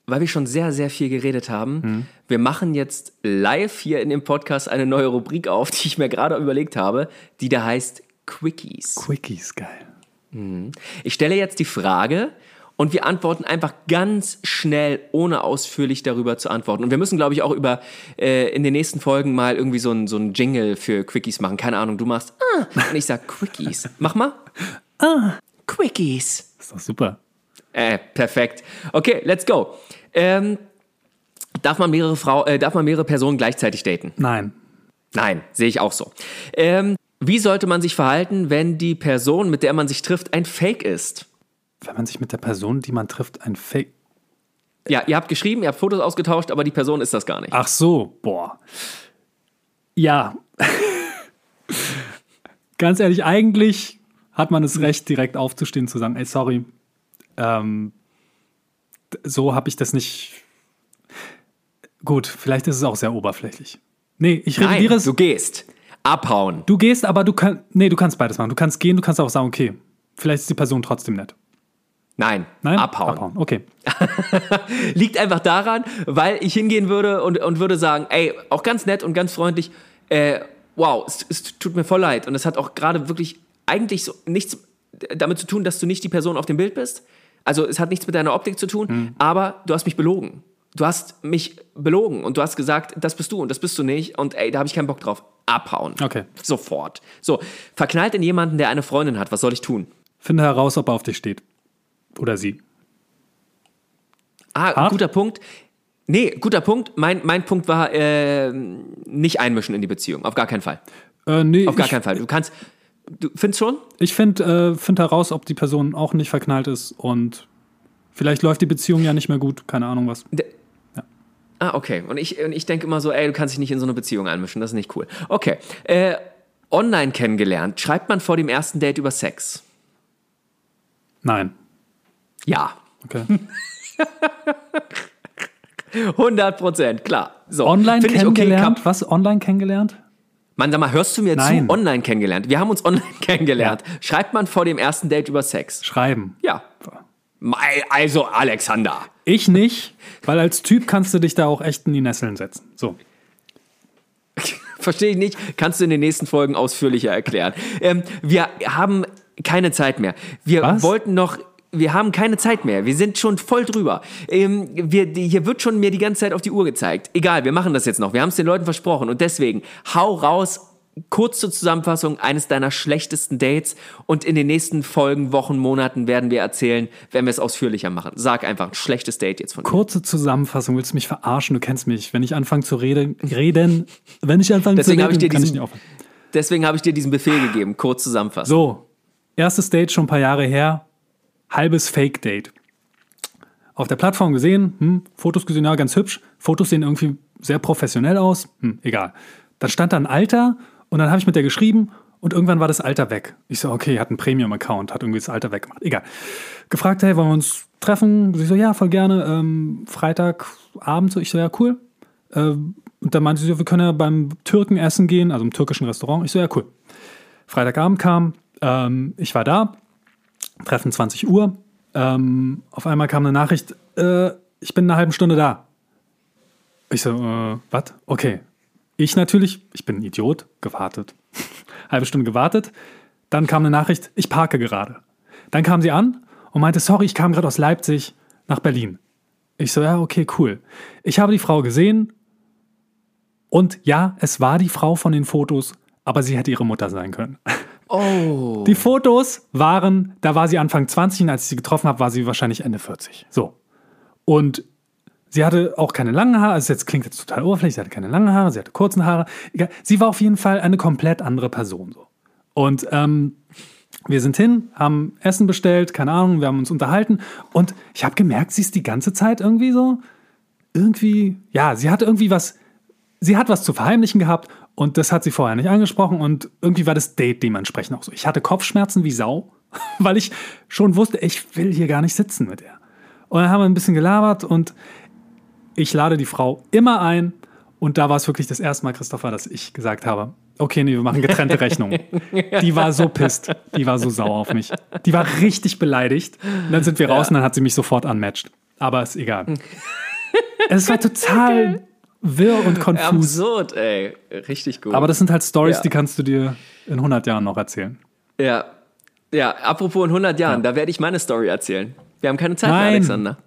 weil wir schon sehr, sehr viel geredet haben. Wir machen jetzt live hier in dem Podcast eine neue Rubrik auf, [LAUGHS] die ich mir gerade überlegt habe, die da heißt Quickies. Quickies, geil. Ich stelle jetzt die Frage und wir antworten einfach ganz schnell, ohne ausführlich darüber zu antworten. Und wir müssen, glaube ich, auch über äh, in den nächsten Folgen mal irgendwie so ein, so ein Jingle für Quickies machen. Keine Ahnung, du machst ah, und ich sag Quickies. Mach mal. Ah, Quickies. Ist doch super. Äh, perfekt. Okay, let's go. Ähm, darf, man mehrere Frau, äh, darf man mehrere Personen gleichzeitig daten? Nein. Nein, sehe ich auch so. Ähm, wie sollte man sich verhalten, wenn die Person, mit der man sich trifft, ein Fake ist? Wenn man sich mit der Person, die man trifft, ein Fake. Ja, ihr habt geschrieben, ihr habt Fotos ausgetauscht, aber die Person ist das gar nicht. Ach so, boah. Ja. [LAUGHS] Ganz ehrlich, eigentlich hat man das Recht, direkt aufzustehen, zu sagen, ey, sorry, ähm, so habe ich das nicht. Gut, vielleicht ist es auch sehr oberflächlich. Nee, ich Nein, revidiere es. du gehst. Abhauen. Du gehst, aber du kannst. Nee, du kannst beides machen. Du kannst gehen, du kannst auch sagen, okay, vielleicht ist die Person trotzdem nett. Nein, Nein? abhauen. Okay. [LAUGHS] Liegt einfach daran, weil ich hingehen würde und, und würde sagen, ey, auch ganz nett und ganz freundlich, äh, wow, es, es tut mir voll leid. Und es hat auch gerade wirklich eigentlich so nichts damit zu tun, dass du nicht die Person auf dem Bild bist. Also es hat nichts mit deiner Optik zu tun, Hm. aber du hast mich belogen. Du hast mich belogen und du hast gesagt, das bist du und das bist du nicht. Und ey, da habe ich keinen Bock drauf. Abhauen. Okay. Sofort. So, verknallt in jemanden, der eine Freundin hat. Was soll ich tun? Finde heraus, ob er auf dich steht. Oder sie. Ah, Hart? guter Punkt. Nee, guter Punkt. Mein, mein Punkt war, äh, nicht einmischen in die Beziehung. Auf gar keinen Fall. Äh, nee, Auf gar ich, keinen Fall. Du kannst. Du findest schon? Ich finde äh, find heraus, ob die Person auch nicht verknallt ist und vielleicht läuft die Beziehung ja nicht mehr gut, keine Ahnung was. Ah, okay. Und ich, und ich denke immer so, ey, du kannst dich nicht in so eine Beziehung einmischen. Das ist nicht cool. Okay. Äh, online kennengelernt. Schreibt man vor dem ersten Date über Sex? Nein. Ja. Okay. [LAUGHS] 100 Prozent, klar. So. Online okay, kennengelernt? Kap- Was? Online kennengelernt? Mann, sag mal, hörst du mir Nein. zu? Online kennengelernt. Wir haben uns online [LAUGHS] kennengelernt. Schreibt man vor dem ersten Date über Sex? Schreiben. Ja. Also, Alexander. Ich nicht, weil als Typ kannst du dich da auch echt in die Nesseln setzen. So. [LAUGHS] Verstehe ich nicht. Kannst du in den nächsten Folgen ausführlicher erklären. Ähm, wir haben keine Zeit mehr. Wir Was? wollten noch. Wir haben keine Zeit mehr. Wir sind schon voll drüber. Ähm, wir, die, hier wird schon mir die ganze Zeit auf die Uhr gezeigt. Egal, wir machen das jetzt noch. Wir haben es den Leuten versprochen. Und deswegen, hau raus. Kurz zur Zusammenfassung eines deiner schlechtesten Dates. Und in den nächsten Folgen, Wochen, Monaten werden wir erzählen, wenn wir es ausführlicher machen. Sag einfach ein schlechtes Date jetzt von dir. Kurze Zusammenfassung, willst du mich verarschen? Du kennst mich. Wenn ich anfange zu reden, reden wenn ich anfange Deswegen zu habe ich reden, dir kann ich diesen- nicht aufhören. Deswegen habe ich dir diesen Befehl gegeben. Kurz zusammenfassen. So, erstes Date schon ein paar Jahre her, halbes Fake-Date. Auf der Plattform gesehen, hm, Fotos gesehen, ja, ganz hübsch. Fotos sehen irgendwie sehr professionell aus, hm, egal. Dann stand da ein Alter und dann habe ich mit der geschrieben und irgendwann war das Alter weg. Ich so, okay, hat einen Premium-Account, hat irgendwie das Alter weggemacht. Egal. Gefragt, hey, wollen wir uns treffen? Sie so, ja, voll gerne. Ähm, Freitagabend, so, ich so, ja, cool. Ähm, und dann meinte sie, so, wir können ja beim Türken essen gehen, also im türkischen Restaurant. Ich so, ja, cool. Freitagabend kam, ähm, ich war da, Treffen 20 Uhr. Ähm, auf einmal kam eine Nachricht, äh, ich bin in einer halben Stunde da. Ich so, äh, was? Okay. Ich natürlich, ich bin ein Idiot, gewartet. [LAUGHS] Halbe Stunde gewartet. Dann kam eine Nachricht, ich parke gerade. Dann kam sie an und meinte, sorry, ich kam gerade aus Leipzig nach Berlin. Ich so, ja, okay, cool. Ich habe die Frau gesehen und ja, es war die Frau von den Fotos, aber sie hätte ihre Mutter sein können. [LAUGHS] Oh. Die Fotos waren, da war sie Anfang 20 und als ich sie getroffen habe, war sie wahrscheinlich Ende 40. So. Und sie hatte auch keine langen Haare, also jetzt klingt jetzt total oberflächlich, sie hatte keine langen Haare, sie hatte kurzen Haare. Sie war auf jeden Fall eine komplett andere Person. So. Und ähm, wir sind hin, haben Essen bestellt, keine Ahnung, wir haben uns unterhalten und ich habe gemerkt, sie ist die ganze Zeit irgendwie so, irgendwie, ja, sie hatte irgendwie was, sie hat was zu verheimlichen gehabt und das hat sie vorher nicht angesprochen und irgendwie war das Date dementsprechend auch so. Ich hatte Kopfschmerzen wie Sau, [LAUGHS] weil ich schon wusste, ich will hier gar nicht sitzen mit ihr. Und dann haben wir ein bisschen gelabert und ich lade die Frau immer ein und da war es wirklich das erste Mal, Christopher, dass ich gesagt habe, okay, nee, wir machen getrennte Rechnungen. [LAUGHS] Die war so pisst. Die war so sauer auf mich. Die war richtig beleidigt. Und dann sind wir raus ja. und dann hat sie mich sofort unmatched. Aber ist egal. [LAUGHS] es war total wirr und [LAUGHS] konfus. Absurd, ey. Richtig gut. Aber das sind halt Stories, ja. die kannst du dir in 100 Jahren noch erzählen. Ja. Ja, apropos in 100 Jahren, ja. da werde ich meine Story erzählen. Wir haben keine Zeit Nein. mehr, Alexander.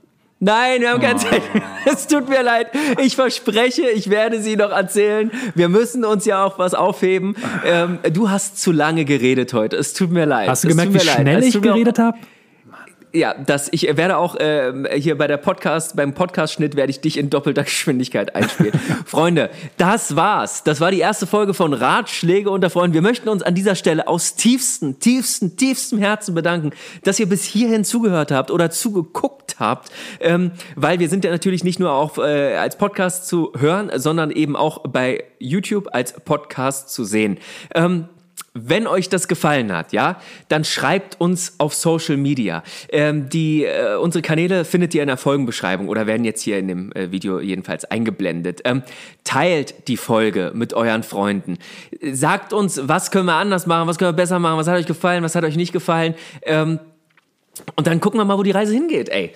Nein, wir haben keine oh. Zeit. [LAUGHS] Es tut mir leid. Ich verspreche, ich werde sie noch erzählen. Wir müssen uns ja auch was aufheben. [LAUGHS] Ähm, du hast zu lange geredet heute. Es tut mir leid. Hast du gemerkt, wie schnell ich geredet habe? Ja, das, ich werde auch äh, hier bei der Podcast, beim Podcast-Schnitt werde ich dich in doppelter [LAUGHS] Geschwindigkeit einspielen. [LAUGHS] Freunde, das war's. Das war die erste Folge von Ratschläge unter Freunden. Wir möchten uns an dieser Stelle aus tiefstem, tiefstem, tiefstem Herzen bedanken, dass ihr bis hierhin zugehört habt oder zugeguckt habt, ähm, weil wir sind ja natürlich nicht nur auch äh, als Podcast zu hören, sondern eben auch bei YouTube als Podcast zu sehen. Ähm, wenn euch das gefallen hat, ja, dann schreibt uns auf Social Media. Ähm, die, äh, unsere Kanäle findet ihr in der Folgenbeschreibung oder werden jetzt hier in dem äh, Video jedenfalls eingeblendet. Ähm, teilt die Folge mit euren Freunden. Sagt uns, was können wir anders machen, was können wir besser machen, was hat euch gefallen, was hat euch nicht gefallen. Ähm, und dann gucken wir mal, wo die Reise hingeht, ey.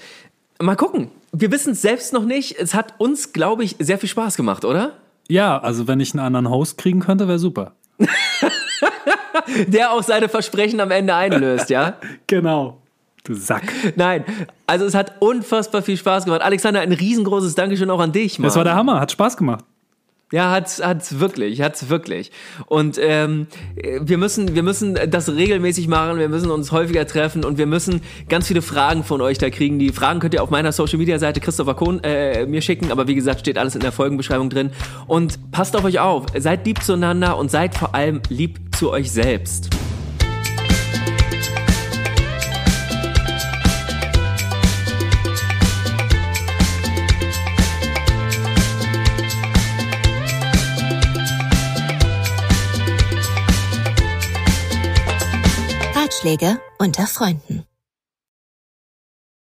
Mal gucken. Wir wissen es selbst noch nicht. Es hat uns, glaube ich, sehr viel Spaß gemacht, oder? Ja, also wenn ich einen anderen Host kriegen könnte, wäre super. [LAUGHS] der auch seine Versprechen am Ende einlöst, ja? [LAUGHS] Genau. Du Sack. Nein, also es hat unfassbar viel Spaß gemacht. Alexander, ein riesengroßes Dankeschön auch an dich, Mann. Das war der Hammer, hat Spaß gemacht. Ja, hat's, hat's wirklich, hat's wirklich. Und ähm, wir müssen, wir müssen das regelmäßig machen. Wir müssen uns häufiger treffen und wir müssen ganz viele Fragen von euch da kriegen. Die Fragen könnt ihr auf meiner Social Media Seite Christopher Kohn äh, mir schicken. Aber wie gesagt, steht alles in der Folgenbeschreibung drin. Und passt auf euch auf. Seid lieb zueinander und seid vor allem lieb zu euch selbst. Ratschläge unter Freunden.